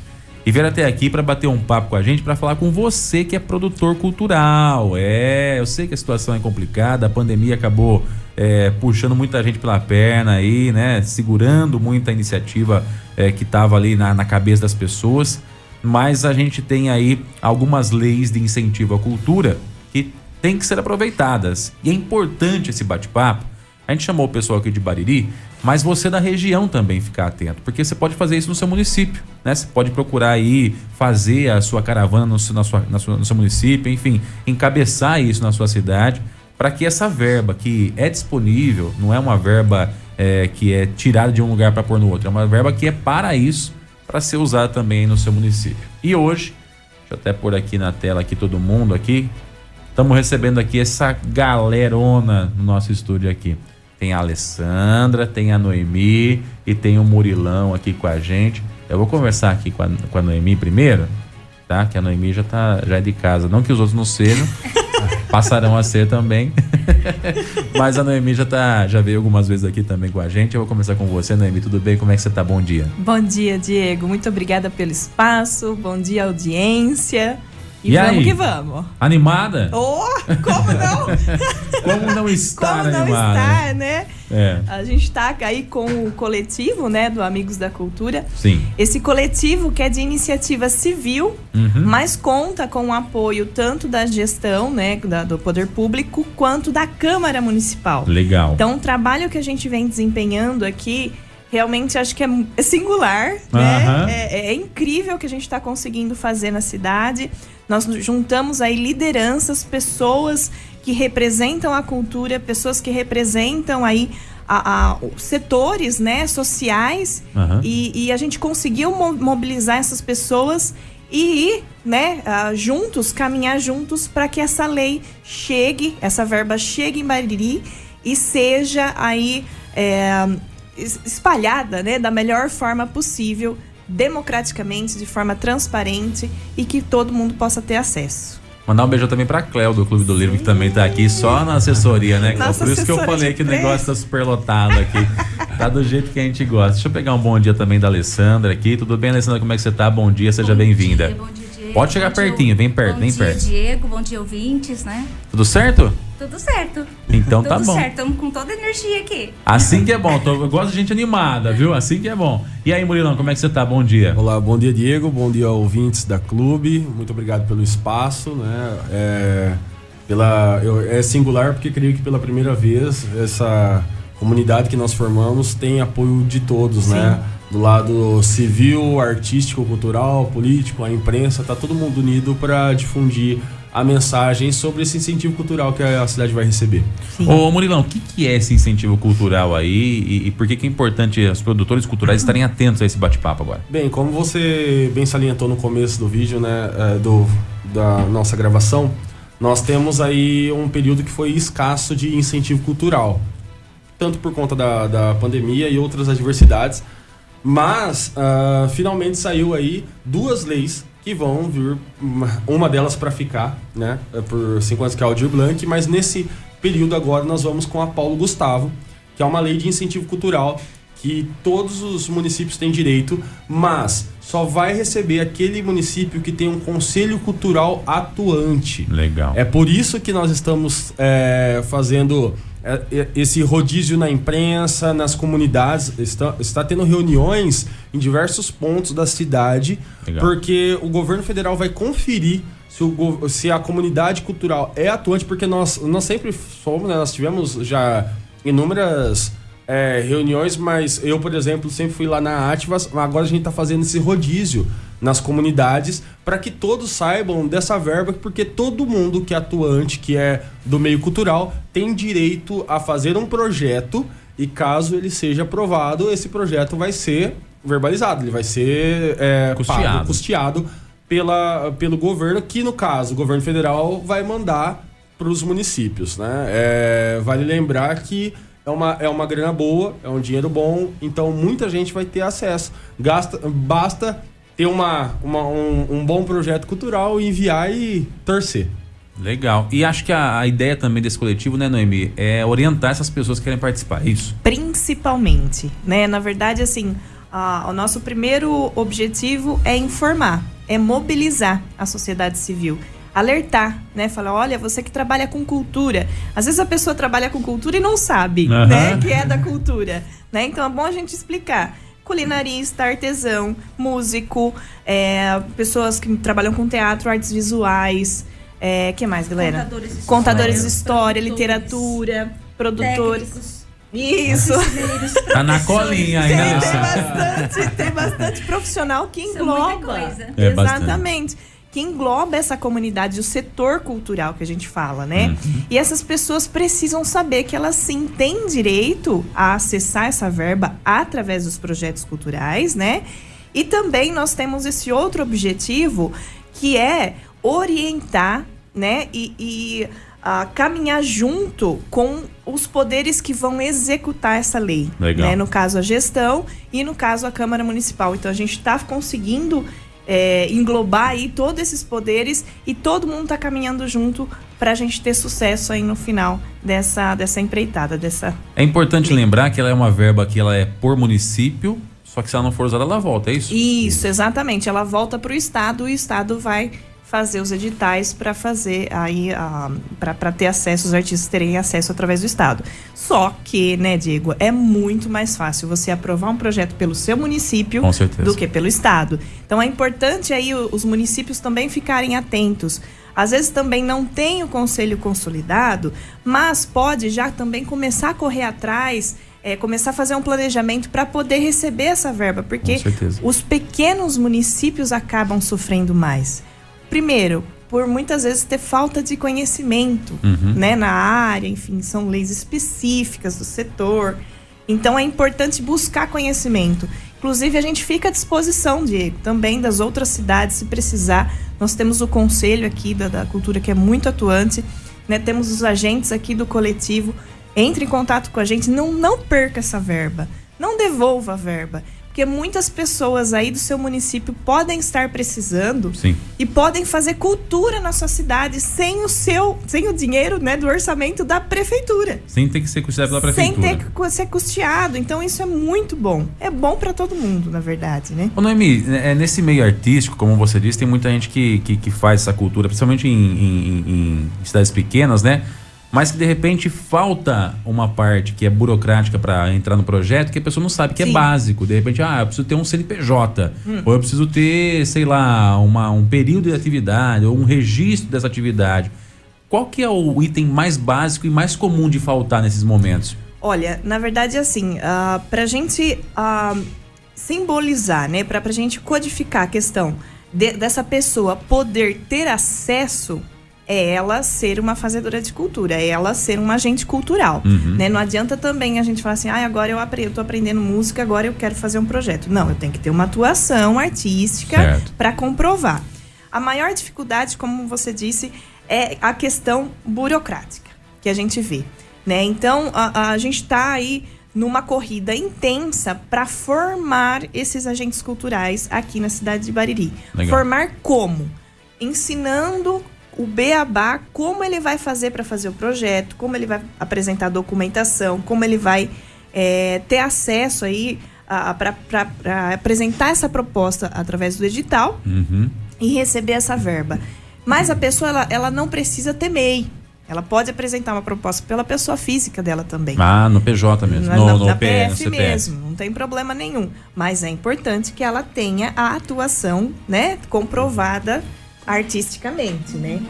e vieram até aqui para bater um papo com a gente, para falar com você que é produtor cultural. É, eu sei que a situação é complicada, a pandemia acabou é, puxando muita gente pela perna aí, né? Segurando muita iniciativa é, que estava ali na, na cabeça das pessoas. Mas a gente tem aí algumas leis de incentivo à cultura que tem que ser aproveitadas. E é importante esse bate-papo. A gente chamou o pessoal aqui de Bariri mas você da região também ficar atento, porque você pode fazer isso no seu município, né? Você pode procurar aí fazer a sua caravana no, na sua, na sua, no seu município, enfim, encabeçar isso na sua cidade, para que essa verba que é disponível, não é uma verba é, que é tirada de um lugar para pôr no outro, é uma verba que é para isso, para ser usada também no seu município. E hoje, deixa eu até pôr aqui na tela aqui todo mundo aqui, estamos recebendo aqui essa galerona no nosso estúdio aqui. Tem a Alessandra, tem a Noemi e tem o Murilão aqui com a gente. Eu vou conversar aqui com a, com a Noemi primeiro, tá? Que a Noemi já, tá, já é de casa. Não que os outros não sejam, passarão a ser também. Mas a Noemi já, tá, já veio algumas vezes aqui também com a gente. Eu vou começar com você, Noemi. Tudo bem? Como é que você tá? Bom dia. Bom dia, Diego. Muito obrigada pelo espaço. Bom dia, audiência. E, E vamos aí? que vamos. Animada? Oh, como não? Como não estar como não animada? estar, né? É, A gente está aí com o coletivo, né, do Amigos da Cultura. sim. Esse coletivo que é de iniciativa civil, Uhum. mas conta com o apoio tanto da gestão, né, da- do poder público, quanto da Câmara Municipal. Legal. Então, o trabalho que a gente vem desempenhando aqui, realmente acho que é, singular, né? Aham. É, é incrível o que a gente está conseguindo fazer na cidade. Nós juntamos aí lideranças, pessoas que representam a cultura, pessoas que representam aí a, a- setores, né, sociais. Aham. E, e a gente conseguiu mo- mobilizar essas pessoas e ir, né, ah, juntos, caminhar juntos para que essa lei chegue, essa verba chegue em Bariri e seja aí é, es- espalhada, né, da melhor forma possível, democraticamente, de forma transparente e que todo mundo possa ter acesso. Mandar um beijo também pra Cléo do Clube do Livro, que também tá aqui só na assessoria, né? Nossa Por isso que eu falei que o negócio tá super lotado aqui. tá do jeito que a gente gosta. Deixa eu pegar um bom dia também da Alessandra aqui. Tudo bem, Alessandra? Como é que você tá? Bom dia, seja Bom bem-vinda. dia, bom dia, Diego. Pode chegar Bom dia, pertinho, vem perto, bom vem dia, perto. Diego, bom dia, ouvintes, né? Tudo certo? Tudo certo. Então Tudo tá bom. certo, estamos com toda a energia aqui. Assim que é bom. Tô- eu gosto de gente animada, viu? Assim que é bom. E aí, Murilão, como é que você tá? Bom dia. Olá, bom dia Diego, bom dia ouvintes da clube, muito obrigado pelo espaço, né? É, pela, eu- é singular porque creio que pela primeira vez essa comunidade que nós formamos tem apoio de todos, né? Do lado civil, artístico, cultural, político, a imprensa, tá todo mundo unido para difundir a mensagem sobre esse incentivo cultural que a cidade vai receber. Ô, Murilão, o que, que é esse incentivo cultural aí e, e por que, que é importante os produtores culturais estarem atentos a esse bate-papo agora? Bem, como você bem salientou no começo do vídeo, né, é, do, da nossa gravação, nós temos aí um período que foi escasso de incentivo cultural, tanto por conta da, da pandemia e outras adversidades, mas ah, finalmente saiu aí duas leis que vão vir, uma- delas para ficar, né, por cinco anos que é o Aldir Blanc, mas nesse período agora nós vamos com a Paulo Gustavo, que é uma lei de incentivo cultural que todos os municípios têm direito, mas só vai receber aquele município que tem um conselho cultural atuante. Legal. É por isso que nós estamos é, fazendo esse rodízio na imprensa, nas comunidades. Está, está tendo reuniões em diversos pontos da cidade, Legal. porque o governo federal vai conferir se, o, se a comunidade cultural é atuante, porque nós, nós sempre fomos, né, nós tivemos já inúmeras é, reuniões, mas eu, por exemplo, sempre fui lá na Ativas, agora a gente está fazendo esse rodízio nas comunidades para que todos saibam dessa verba, porque todo mundo que é atuante, que é do meio cultural, tem direito a fazer um projeto e caso ele seja aprovado, esse projeto vai ser verbalizado, ele vai ser é, Custeado. pago, custeado pela, pelo governo, que no caso o governo federal vai mandar para os municípios, né? É, vale lembrar que é uma, é uma grana boa, é um dinheiro bom, então muita gente vai ter acesso. Gasta, basta ter uma, uma um, um bom projeto cultural, enviar e torcer. Legal. E acho que a, a, ideia também desse coletivo, né, Noemi, é orientar essas pessoas que querem participar, é isso? Principalmente, né? Na verdade, assim, a, o nosso primeiro objetivo é informar, é mobilizar a sociedade civil alertar, né? Falar, olha, você que trabalha com cultura. Às vezes a pessoa trabalha com cultura e não sabe, uhum. né? Que é da cultura, né? Então é bom a gente explicar. Culinarista, artesão, músico, é, pessoas que trabalham com teatro, artes visuais, é, que mais, galera? Contadores de história, Contadores de história literatura, produtores. Técnicos. Isso. Tá na colinha ainda. Tem, tem, bastante, tem bastante profissional que engloba. É Exatamente. Que engloba essa comunidade, o setor cultural que a gente fala, né? Uhum. E essas pessoas precisam saber que elas sim têm direito a acessar essa verba através dos projetos culturais, né? E também nós temos esse outro objetivo que é orientar, né? E, e uh, caminhar junto com os poderes que vão executar essa lei. Legal. Né? No caso, a gestão e no caso, a Câmara Municipal. Então, a gente está conseguindo é, englobar aí todos esses poderes e todo mundo está caminhando junto para a gente ter sucesso aí no final dessa, dessa empreitada. Dessa... É importante lembrar que ela é uma verba que ela é por município, só que se ela não for usada, ela volta, é isso? Isso, exatamente. Ela volta para o Estado e o Estado vai fazer os editais para fazer aí para ter acesso, os artistas terem acesso através do Estado. Só que, né, Diego, é muito mais fácil você aprovar um projeto pelo seu município do que pelo Estado. Então é importante aí os municípios também ficarem atentos. Às vezes também não tem o conselho consolidado, mas pode já também começar a correr atrás. É, começar a fazer um planejamento para poder receber essa verba, porque os pequenos municípios acabam sofrendo mais. Primeiro, por muitas vezes ter falta de conhecimento uhum. né, na área, enfim, são leis específicas do setor. Então é importante buscar conhecimento. Inclusive, a gente fica à disposição, Diego, também das outras cidades, se precisar. Nós temos o conselho aqui da, da cultura que é muito atuante, né? temos os agentes aqui do coletivo. Entre em contato com a gente, não, não perca essa verba, não devolva a verba. Porque muitas pessoas aí do seu município podem estar precisando Sim. e podem fazer cultura na sua cidade sem o seu, sem o dinheiro, né, do orçamento da prefeitura. Sem ter que ser custeado pela prefeitura. Sem ter que ser custeado. Então isso é muito bom. É bom para todo mundo, na verdade, né? Ô Noemi, é, nesse meio artístico, como você disse, tem muita gente que, que, que faz essa cultura, principalmente em, em, em cidades pequenas, né? Mas que de repente falta uma parte que é burocrática para entrar no projeto que a pessoa não sabe que é Sim. é básico. De repente, ah, eu preciso ter um CNPJ, hum. ou eu preciso ter, sei lá, uma, um período de atividade, ou um registro dessa atividade. Qual que é o item mais básico e mais comum de faltar nesses momentos? Olha, na verdade, assim, uh, para a gente uh, simbolizar, né, para a gente codificar a questão de, dessa pessoa poder ter acesso é ela ser uma fazedora de cultura, é ela ser um agente cultural. Uhum. Né? Não adianta também a gente falar assim, ah, agora eu tô aprendendo música, agora eu quero fazer um projeto. Não, eu tenho que ter uma atuação artística para comprovar. A maior dificuldade, como você disse, é a questão burocrática que a gente vê. Né? Então, a, a gente está aí numa corrida intensa para formar esses agentes culturais aqui na cidade de Bariri. Legal. Formar como? Ensinando o beabá, como ele vai fazer para fazer o projeto, como ele vai apresentar a documentação, como ele vai é, ter acesso aí para apresentar essa proposta através do edital uhum. e receber essa verba. Mas a pessoa ela, ela não precisa ter MEI. Ela pode apresentar uma proposta pela pessoa física dela também. Ah, no PJ mesmo. Na, no, na, no na PF mesmo, não tem problema nenhum. Mas é importante que ela tenha a atuação né, comprovada artisticamente, né?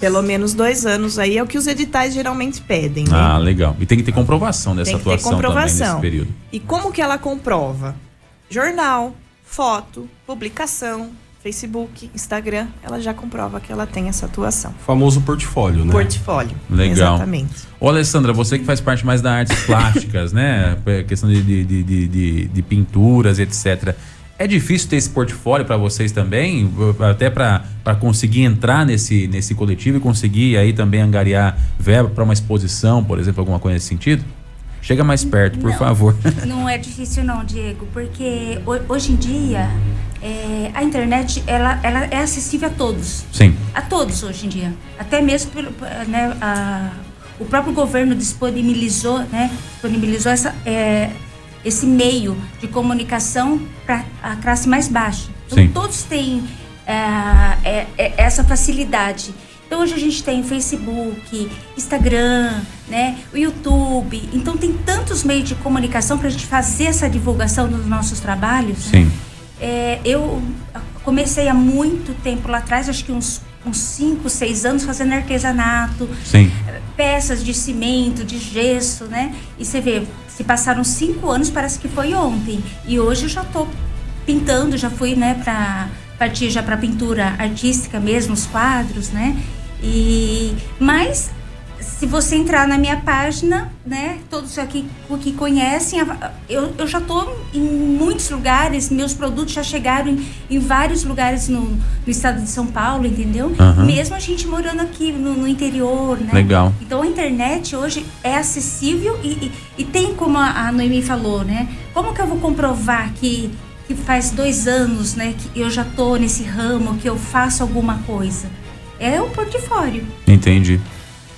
Pelo menos dois anos aí é o que os editais geralmente pedem. Né? Ah, legal. E tem que ter comprovação dessa tem que atuação ter comprovação. também nesse período. E como que ela comprova? Jornal, foto, publicação, Facebook, Instagram, ela já comprova que ela tem essa atuação. O famoso portfólio, né? Portfólio. Legal. Exatamente. Ô, Alessandra, você que faz parte mais da artes plásticas, né? Questão de, de, de, de, de pinturas, etc. É difícil ter esse portfólio para vocês também, até para conseguir entrar nesse, nesse coletivo e conseguir aí também angariar verba para uma exposição, por exemplo, alguma coisa nesse sentido? Chega mais perto, por Não. favor. Não é difícil não, Diego, porque ho- hoje em dia é, a internet ela, ela é acessível a todos. Sim. A todos hoje em dia. Até mesmo pelo, né, a- o próprio governo disponibilizou, né, disponibilizou essa, é, esse meio de comunicação para a classe mais baixa. Então Sim. todos têm é, é, essa facilidade. Então hoje a gente tem Facebook, Instagram, né, o YouTube. Então tem tantos meios de comunicação para a gente fazer essa divulgação dos nossos trabalhos. né? Sim. É, eu comecei há muito tempo lá atrás, acho que uns 5, 6 anos, fazendo artesanato, Sim. peças de cimento, de gesso, né? E você vê, se passaram cinco anos, parece que foi ontem. E hoje eu já estou pintando, já fui, né, para partir já para pintura artística mesmo, os quadros, né? E mas se você entrar na minha página, né, todos aqui que conhecem, eu, eu já estou em muitos lugares, meus produtos já chegaram em, em vários lugares no, no estado de São Paulo, entendeu? Aham. Mesmo a gente morando aqui no, no interior, né? Legal. Então a internet hoje é acessível e, e, e tem como a, a Noemi falou, né? Como que eu vou comprovar que, que faz dois anos, né, que eu já tô nesse ramo, que eu faço alguma coisa? É o portfólio. Entendi.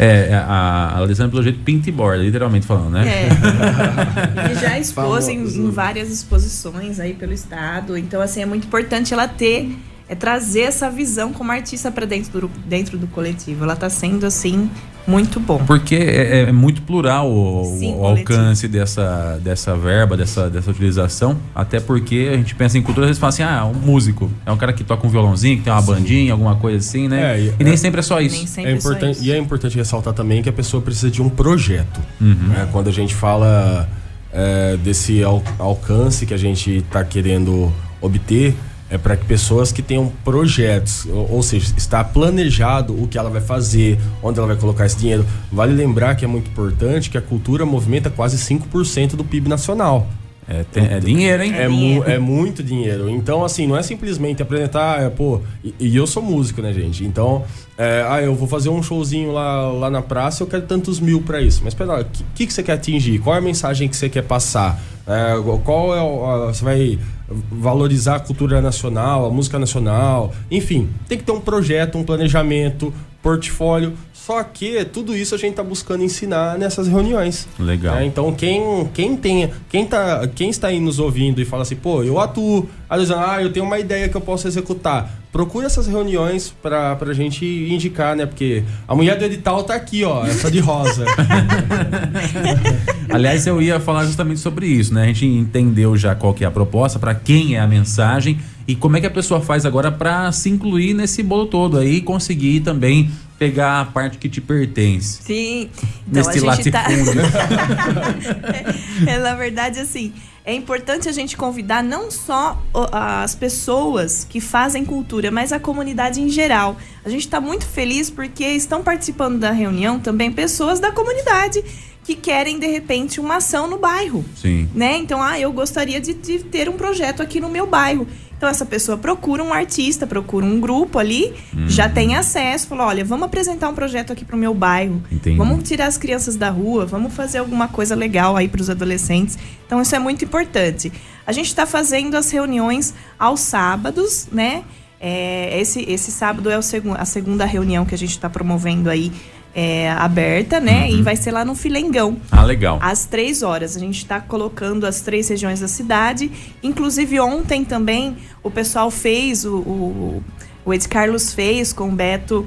É, a, a Alessandra, pelo jeito, pinta e borda, literalmente falando, né? É. E já expôs em, em várias exposições aí pelo estado. Então, assim, é muito importante ela ter, é trazer essa visão como artista para dentro do, dentro do coletivo. Ela tá sendo, assim, muito bom. Porque é, é muito plural o, Sim, o alcance dessa, dessa verba, dessa, dessa utilização. Até porque a gente pensa em cultura, eles falam assim: ah, um músico. É um cara que toca um violãozinho, que tem uma bandinha, alguma coisa assim, né? É, e- e, nem sempre é só isso. É só importante, isso. e é importante ressaltar também que a pessoa precisa de um projeto. Uhum. né? Quando a gente fala é, desse al- alcance que a gente está querendo obter, é para que pessoas que tenham projetos, ou, ou seja, está planejado o que ela vai fazer, onde ela vai colocar esse dinheiro. Vale lembrar que é muito importante que a cultura movimenta quase 5% do PIB nacional. É, tem- é dinheiro, hein? É, mu- é muito dinheiro. Então, assim, não é simplesmente apresentar, é, pô, e, e eu sou músico, né, gente? Então, é, ah, eu vou fazer um showzinho lá, lá na praça, eu quero tantos mil pra isso. Mas pera o que, que, que você quer atingir? Qual é a mensagem que você quer passar? É, qual é o. você vai valorizar a cultura nacional, a música nacional, enfim, tem que ter um projeto, um planejamento, portfólio. Só que tudo isso a gente tá buscando ensinar nessas reuniões. Legal. É, então quem, quem tem, quem, tá, quem está aí nos ouvindo e fala assim, pô, eu atuo, às vezes, ah, eu tenho uma ideia que eu posso executar. Procure essas reuniões pra, pra gente indicar, né? Porque a mulher do edital tá aqui, ó, essa de rosa. Aliás, eu ia falar justamente sobre isso, né? A gente entendeu já qual que é a proposta, para quem é a mensagem e como é que a pessoa faz agora para se incluir nesse bolo todo aí e conseguir também pegar a parte que te pertence. Sim. Então Nesse a gente tá. é, na verdade, assim, é importante a gente convidar não só as pessoas que fazem cultura, mas a comunidade em geral. A gente está muito feliz porque estão participando da reunião também pessoas da comunidade que querem, de repente, uma ação no bairro. Sim. né? Então, ah, eu gostaria de, de ter um projeto aqui no meu bairro. Então, essa pessoa procura um artista, procura um grupo ali, já Uhum. tem acesso, fala: olha, vamos apresentar um projeto aqui pro meu bairro. Entendi. Vamos tirar as crianças da rua, vamos fazer alguma coisa legal aí para os adolescentes. Então, isso é muito importante. A gente está fazendo as reuniões aos sábados, né? É, esse, esse sábado é o segu a segunda reunião que a gente está promovendo aí é, aberta, né? Uhum. E vai ser lá no Filengão Ah, legal. às três horas. A gente está colocando as três regiões da cidade. Inclusive, ontem também o pessoal fez, o, o, o Ed Carlos fez com o Beto.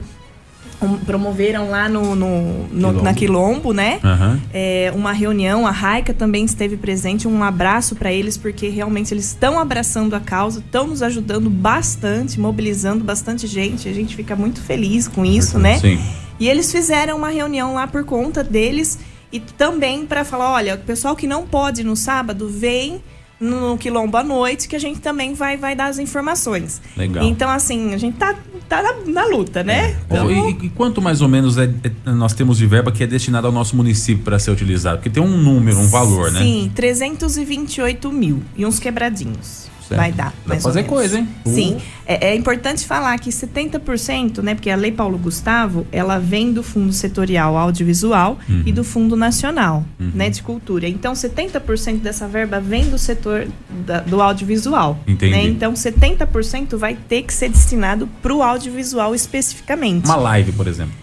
um- promoveram lá no, no, no- Quilombo. na Quilombo, né? Aham. É, uma reunião, a Raica também esteve presente. Um abraço para eles, porque realmente eles estão abraçando a causa, estão nos ajudando bastante, mobilizando bastante gente. A gente fica muito feliz com isso, né? Sim. E eles fizeram uma reunião lá por conta deles e também para falar, olha, o pessoal que não pode no sábado, vem no Quilombo à noite que a gente também vai, vai dar as informações. Legal. Então, assim, a gente tá, tá na, na luta, né? Ô, Tamo- E, e quanto mais ou menos é- é- nós temos de verba que é destinado ao nosso município para ser utilizado? Porque tem um número, um valor, né? Sim, 328 mil e uns quebradinhos. Certo. Vai dar. Ou fazer coisa, hein? Sim. É, é importante falar que 70%, né? Porque a Lei Paulo Gustavo, ela vem do Fundo Setorial Audiovisual e Uhum. do Fundo Nacional, né? De Cultura. Então, 70% dessa verba vem do setor da- do audiovisual. Entendi. Né? Então, 70% vai ter que ser destinado para o audiovisual especificamente. Uma live, por exemplo.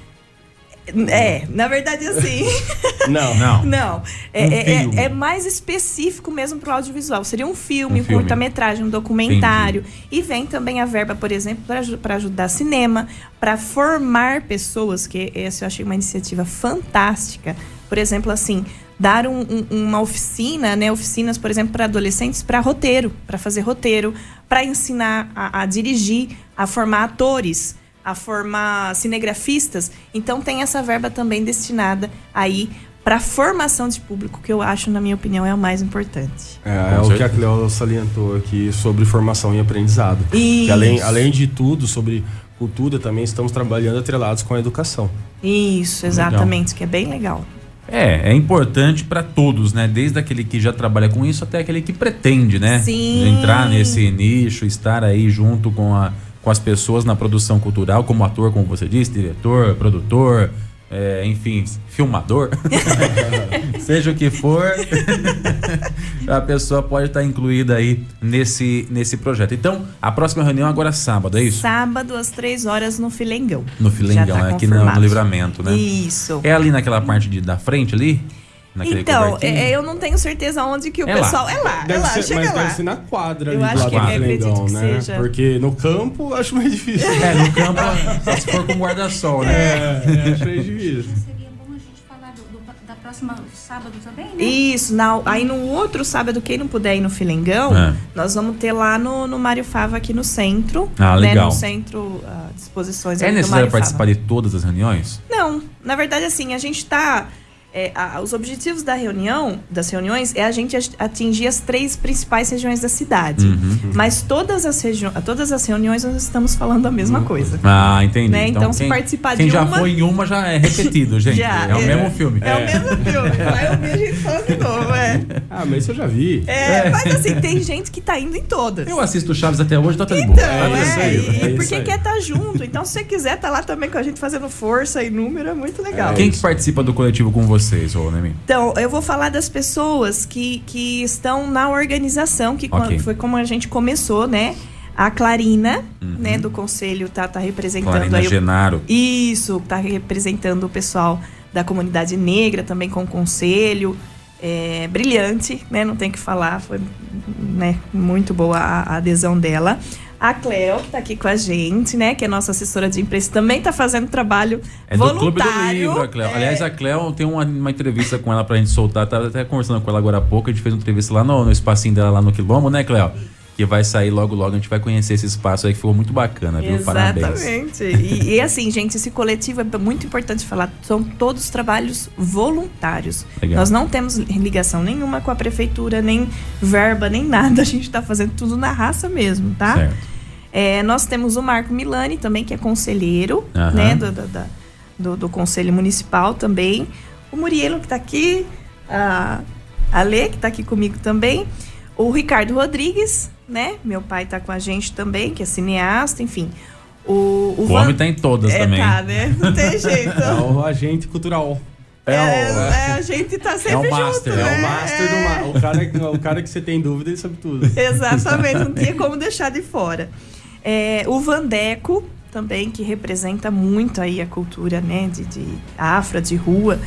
É, na verdade, assim. Não. Não. Não, é, Um é- é- é mais específico mesmo para o audiovisual. Seria um filme, Um um, curta-metragem, um documentário. E vem também a verba, por exemplo, para ajudar cinema, para formar pessoas, que essa eu achei uma iniciativa fantástica. Por exemplo, assim, dar um- um- uma oficina, né? Oficinas, por exemplo, para adolescentes, para roteiro, para fazer roteiro, para ensinar a, a dirigir, a formar atores a formar cinegrafistas. Então tem essa verba também destinada aí para formação de público, que eu acho, na minha opinião, é o mais importante. É, é o que a. Cleo salientou aqui sobre formação e aprendizado. Isso. Que além, além de tudo, sobre cultura, também estamos trabalhando atrelados com a educação. Isso, exatamente, que é bem legal. É, é importante pra todos, né? Desde aquele que já trabalha com isso até aquele que pretende, né? Sim. Entrar nesse nicho, estar aí junto com, a, com as pessoas na produção cultural, como ator, como você disse, diretor, produtor, é, enfim, filmador. Seja o que for, a pessoa pode estar incluída aí nesse, nesse projeto. Então, a próxima reunião agora é sábado, é isso? Sábado, às três horas, no Filengão. No Filengão, Já tá é aqui no, no livramento, né? Isso. É ali naquela parte de, da frente ali? Naquele Então, é, eu não tenho certeza onde que o É lá. pessoal... É lá, é Deve lá, ser, chega mas lá. deve ser na quadra Eu ali acho do que- Flengão, que né? seja. Porque no campo acho mais difícil. É, no campo, só se for com guarda-sol, né? É, é, acho mais difícil. Seria bom a gente falar do, do- da próxima sábado também, né? Isso, na- aí no outro sábado, quem não puder ir no Filengão, É. nós vamos ter lá no, no Mário Fava, aqui no centro. Ah, né, legal. No centro, ah, disposições É necessário participar Fava. de todas as reuniões? Não, na verdade, assim, a gente tá. É, a- os objetivos da reunião, das reuniões, é a gente at- atingir as três principais regiões da cidade. Uhum. Mas todas as, todas as reuniões nós estamos falando a mesma coisa. Ah, entendi. Né, então, se participar quem de já uma- foi em uma já é repetido, gente. Já, é o é. mesmo filme. É, o mesmo filme. Vai ouvir a gente falando de novo, é. Ah, mas isso eu já vi. É, mas assim, tem gente que tá indo em todas. Eu assisto Chaves até hoje, tá tudo bom. Então, Tá é, tranquilo. e, é isso porque aí. quer estar junto. Então, se você quiser estar lá também com a gente fazendo força e número, é muito legal. Quem que participa do coletivo com vocês, Nemi? Então, eu vou falar das pessoas que, que estão na organização, que Ok. quando- foi como a gente começou, né? A Clarina, né, do conselho, tá, tá representando Clarina aí. Genaro. Isso, tá representando o pessoal da comunidade negra também com o conselho. É, brilhante, né? Não tem o que falar, foi né, muito boa a, a adesão dela. A Cleo, que tá aqui com a gente, né? Que é nossa assessora de imprensa, também tá fazendo trabalho É do Clube do voluntário. Livro, a Cleo. É, Aliás, a Cleo tem uma, uma entrevista com ela pra gente soltar. Tava até conversando com ela agora há pouco. A gente fez uma entrevista lá no, no espacinho dela, lá no Quilombo, né, Cleo? Que vai sair logo, logo. A gente vai conhecer esse espaço aí que ficou muito bacana, viu? Parabéns. Exatamente. E, e assim, gente, esse coletivo é muito importante falar. São todos trabalhos voluntários. Legal. Nós não temos ligação nenhuma com a prefeitura, nem verba, nem nada. A gente está fazendo tudo na raça mesmo, tá? Certo. É, nós temos o Marco Milani também, que é conselheiro, Aham. né? Do, do, do- do Conselho Municipal também. O Murielo, que está aqui. A, a Lê, que está aqui comigo também. O Ricardo Rodrigues, né? Meu pai está com a gente também, que é cineasta, enfim. O, O Van- homem tá em todas é, também. Tá, né? Não tem jeito. É o agente cultural. É, É o- é, a gente tá sempre É o master, junto, é o né? É o master do ma o cara, o cara que você tem dúvida, ele sabe tudo. Exatamente, não tinha como deixar de fora. É, o Vandeco também, que representa muito aí a cultura, né, de, de afra, de rua.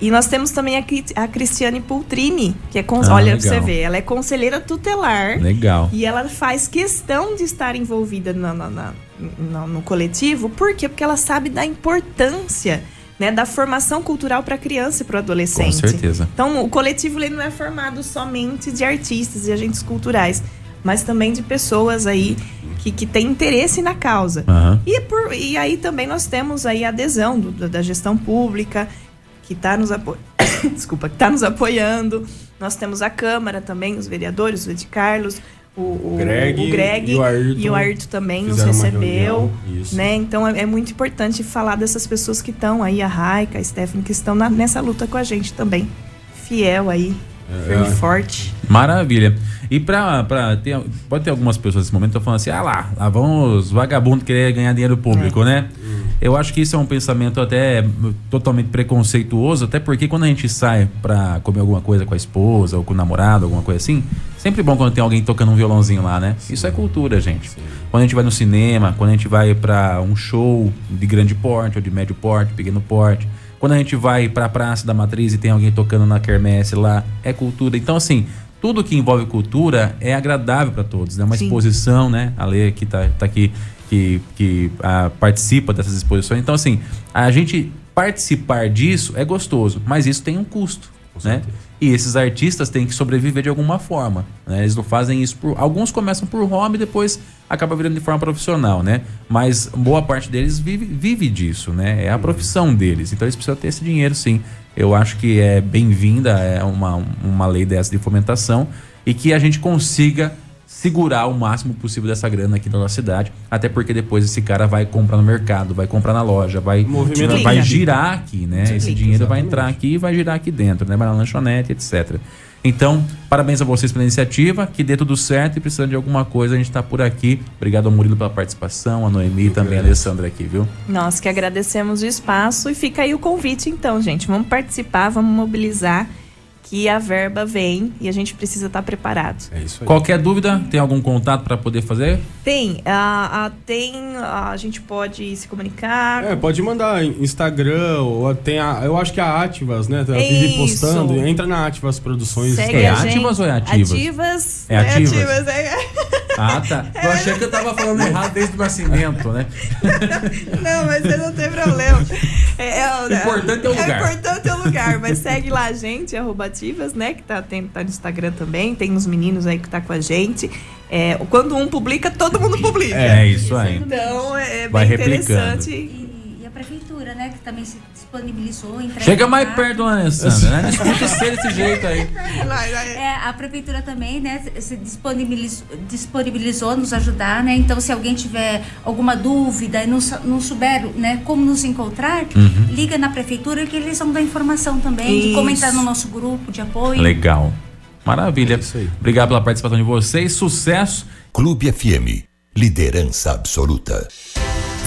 E nós temos também a, a Cristiane Pultrini, que é, Ah, olha pra você legal. ver, ela é conselheira tutelar. Legal. E ela faz questão de estar envolvida na- na- no, no coletivo, por quê? Porque ela sabe da importância né, da formação cultural para a criança e para o adolescente. Com certeza. Então, o coletivo ele não é formado somente de artistas e agentes culturais, mas também de pessoas aí que, que têm interesse na causa. Aham. E, por, e aí também nós temos aí a adesão do- da- gestão pública, que está nos, apo... Desculpa, que tá nos apoiando. Nós temos a Câmara também, os vereadores, o Ed Carlos, o, o, Greg o Greg e o Ayrton e o Ayrton também nos recebeu. reunião. Né? Então é, é muito importante falar dessas pessoas que estão aí, a Raika, a Stephanie, que estão na- nessa luta com a gente também. Fiel aí Firme e forte. Maravilha. E pra, pra ter, pode ter algumas pessoas nesse momento que estão falando assim, ah lá, lá vão os vagabundos querer ganhar dinheiro público, né? Eu acho que isso é um pensamento até totalmente preconceituoso, até porque quando a gente sai pra comer alguma coisa com a esposa ou com o namorado, alguma coisa assim, sempre bom quando tem alguém tocando um violãozinho lá, né? Isso é cultura, gente. Quando a gente vai no cinema, quando a gente vai pra um show de grande porte ou de médio porte, pequeno porte, quando a gente vai pra Praça da Matriz e tem alguém tocando na quermesse lá, é cultura. Então, assim, tudo que envolve cultura é agradável para todos. É né? uma Sim. exposição, né? A Lê que tá, tá aqui, que, que ah, participa dessas exposições. Então, assim, a gente participar disso é gostoso, mas isso tem um custo, né? E esses artistas têm que sobreviver de alguma forma, né? Eles não fazem isso por... Alguns começam por hobby e depois acaba virando de forma profissional, né? Mas boa parte deles vive, vive disso, né? É a profissão deles. Então eles precisam ter esse dinheiro, sim. Eu acho que é bem-vinda é uma, uma lei dessa de fomentação e que a gente consiga segurar o máximo possível dessa grana aqui na nossa cidade, até porque depois esse cara vai comprar no mercado, vai comprar na loja, vai, Movimento vai girar aqui, né? Esse dinheiro vai exatamente. entrar aqui e vai girar aqui dentro, né? Vai na lanchonete, etc. Então, parabéns a vocês pela iniciativa, que dê tudo certo e precisando de alguma coisa, a gente tá por aqui. Obrigado ao Murilo pela participação, a Noemi e também a Alessandra aqui, viu? Nós que agradecemos o espaço e fica aí o convite, então, gente. Vamos participar, vamos mobilizar, que a verba vem e a gente precisa estar preparado. É isso aí. Qualquer dúvida, tem algum contato para poder fazer? Tem, a, a- tem, a, gente pode se comunicar. É, pode mandar Instagram, ou tem a, eu acho que a Ativas, né? Ela vive Isso. postando. Entra na Ativas Produções. Segue É a ativas ou é ativas? Ativas. É ativas? é. Ah, tá. Eu achei que eu tava falando errado desde o nascimento, né? Não, mas você não tem problema. É, é, O importante é o lugar. É importante é o lugar, mas segue lá a gente, arroba ativas, né? Que tá, tem, tá no Instagram também. Tem uns meninos aí que tá com a gente. É, quando um publica, todo mundo publica. É isso aí. Então é Vai bem replicando. interessante. E, e a prefeitura, né, que também se disponibilizou. Chega mais rápido. perto, Alessandra, né? Não escuta ser desse jeito aí. É, a prefeitura também, né, se disponibilizou, disponibilizou nos ajudar, né? Então, se alguém tiver alguma dúvida e não, não souber, né, como nos encontrar, Uhum. liga na prefeitura que eles vão dar informação também, de como Isso. entrar no nosso grupo de apoio. Legal. Maravilha. É isso aí. Obrigado pela participação de vocês. Sucesso. Clube FM, liderança absoluta.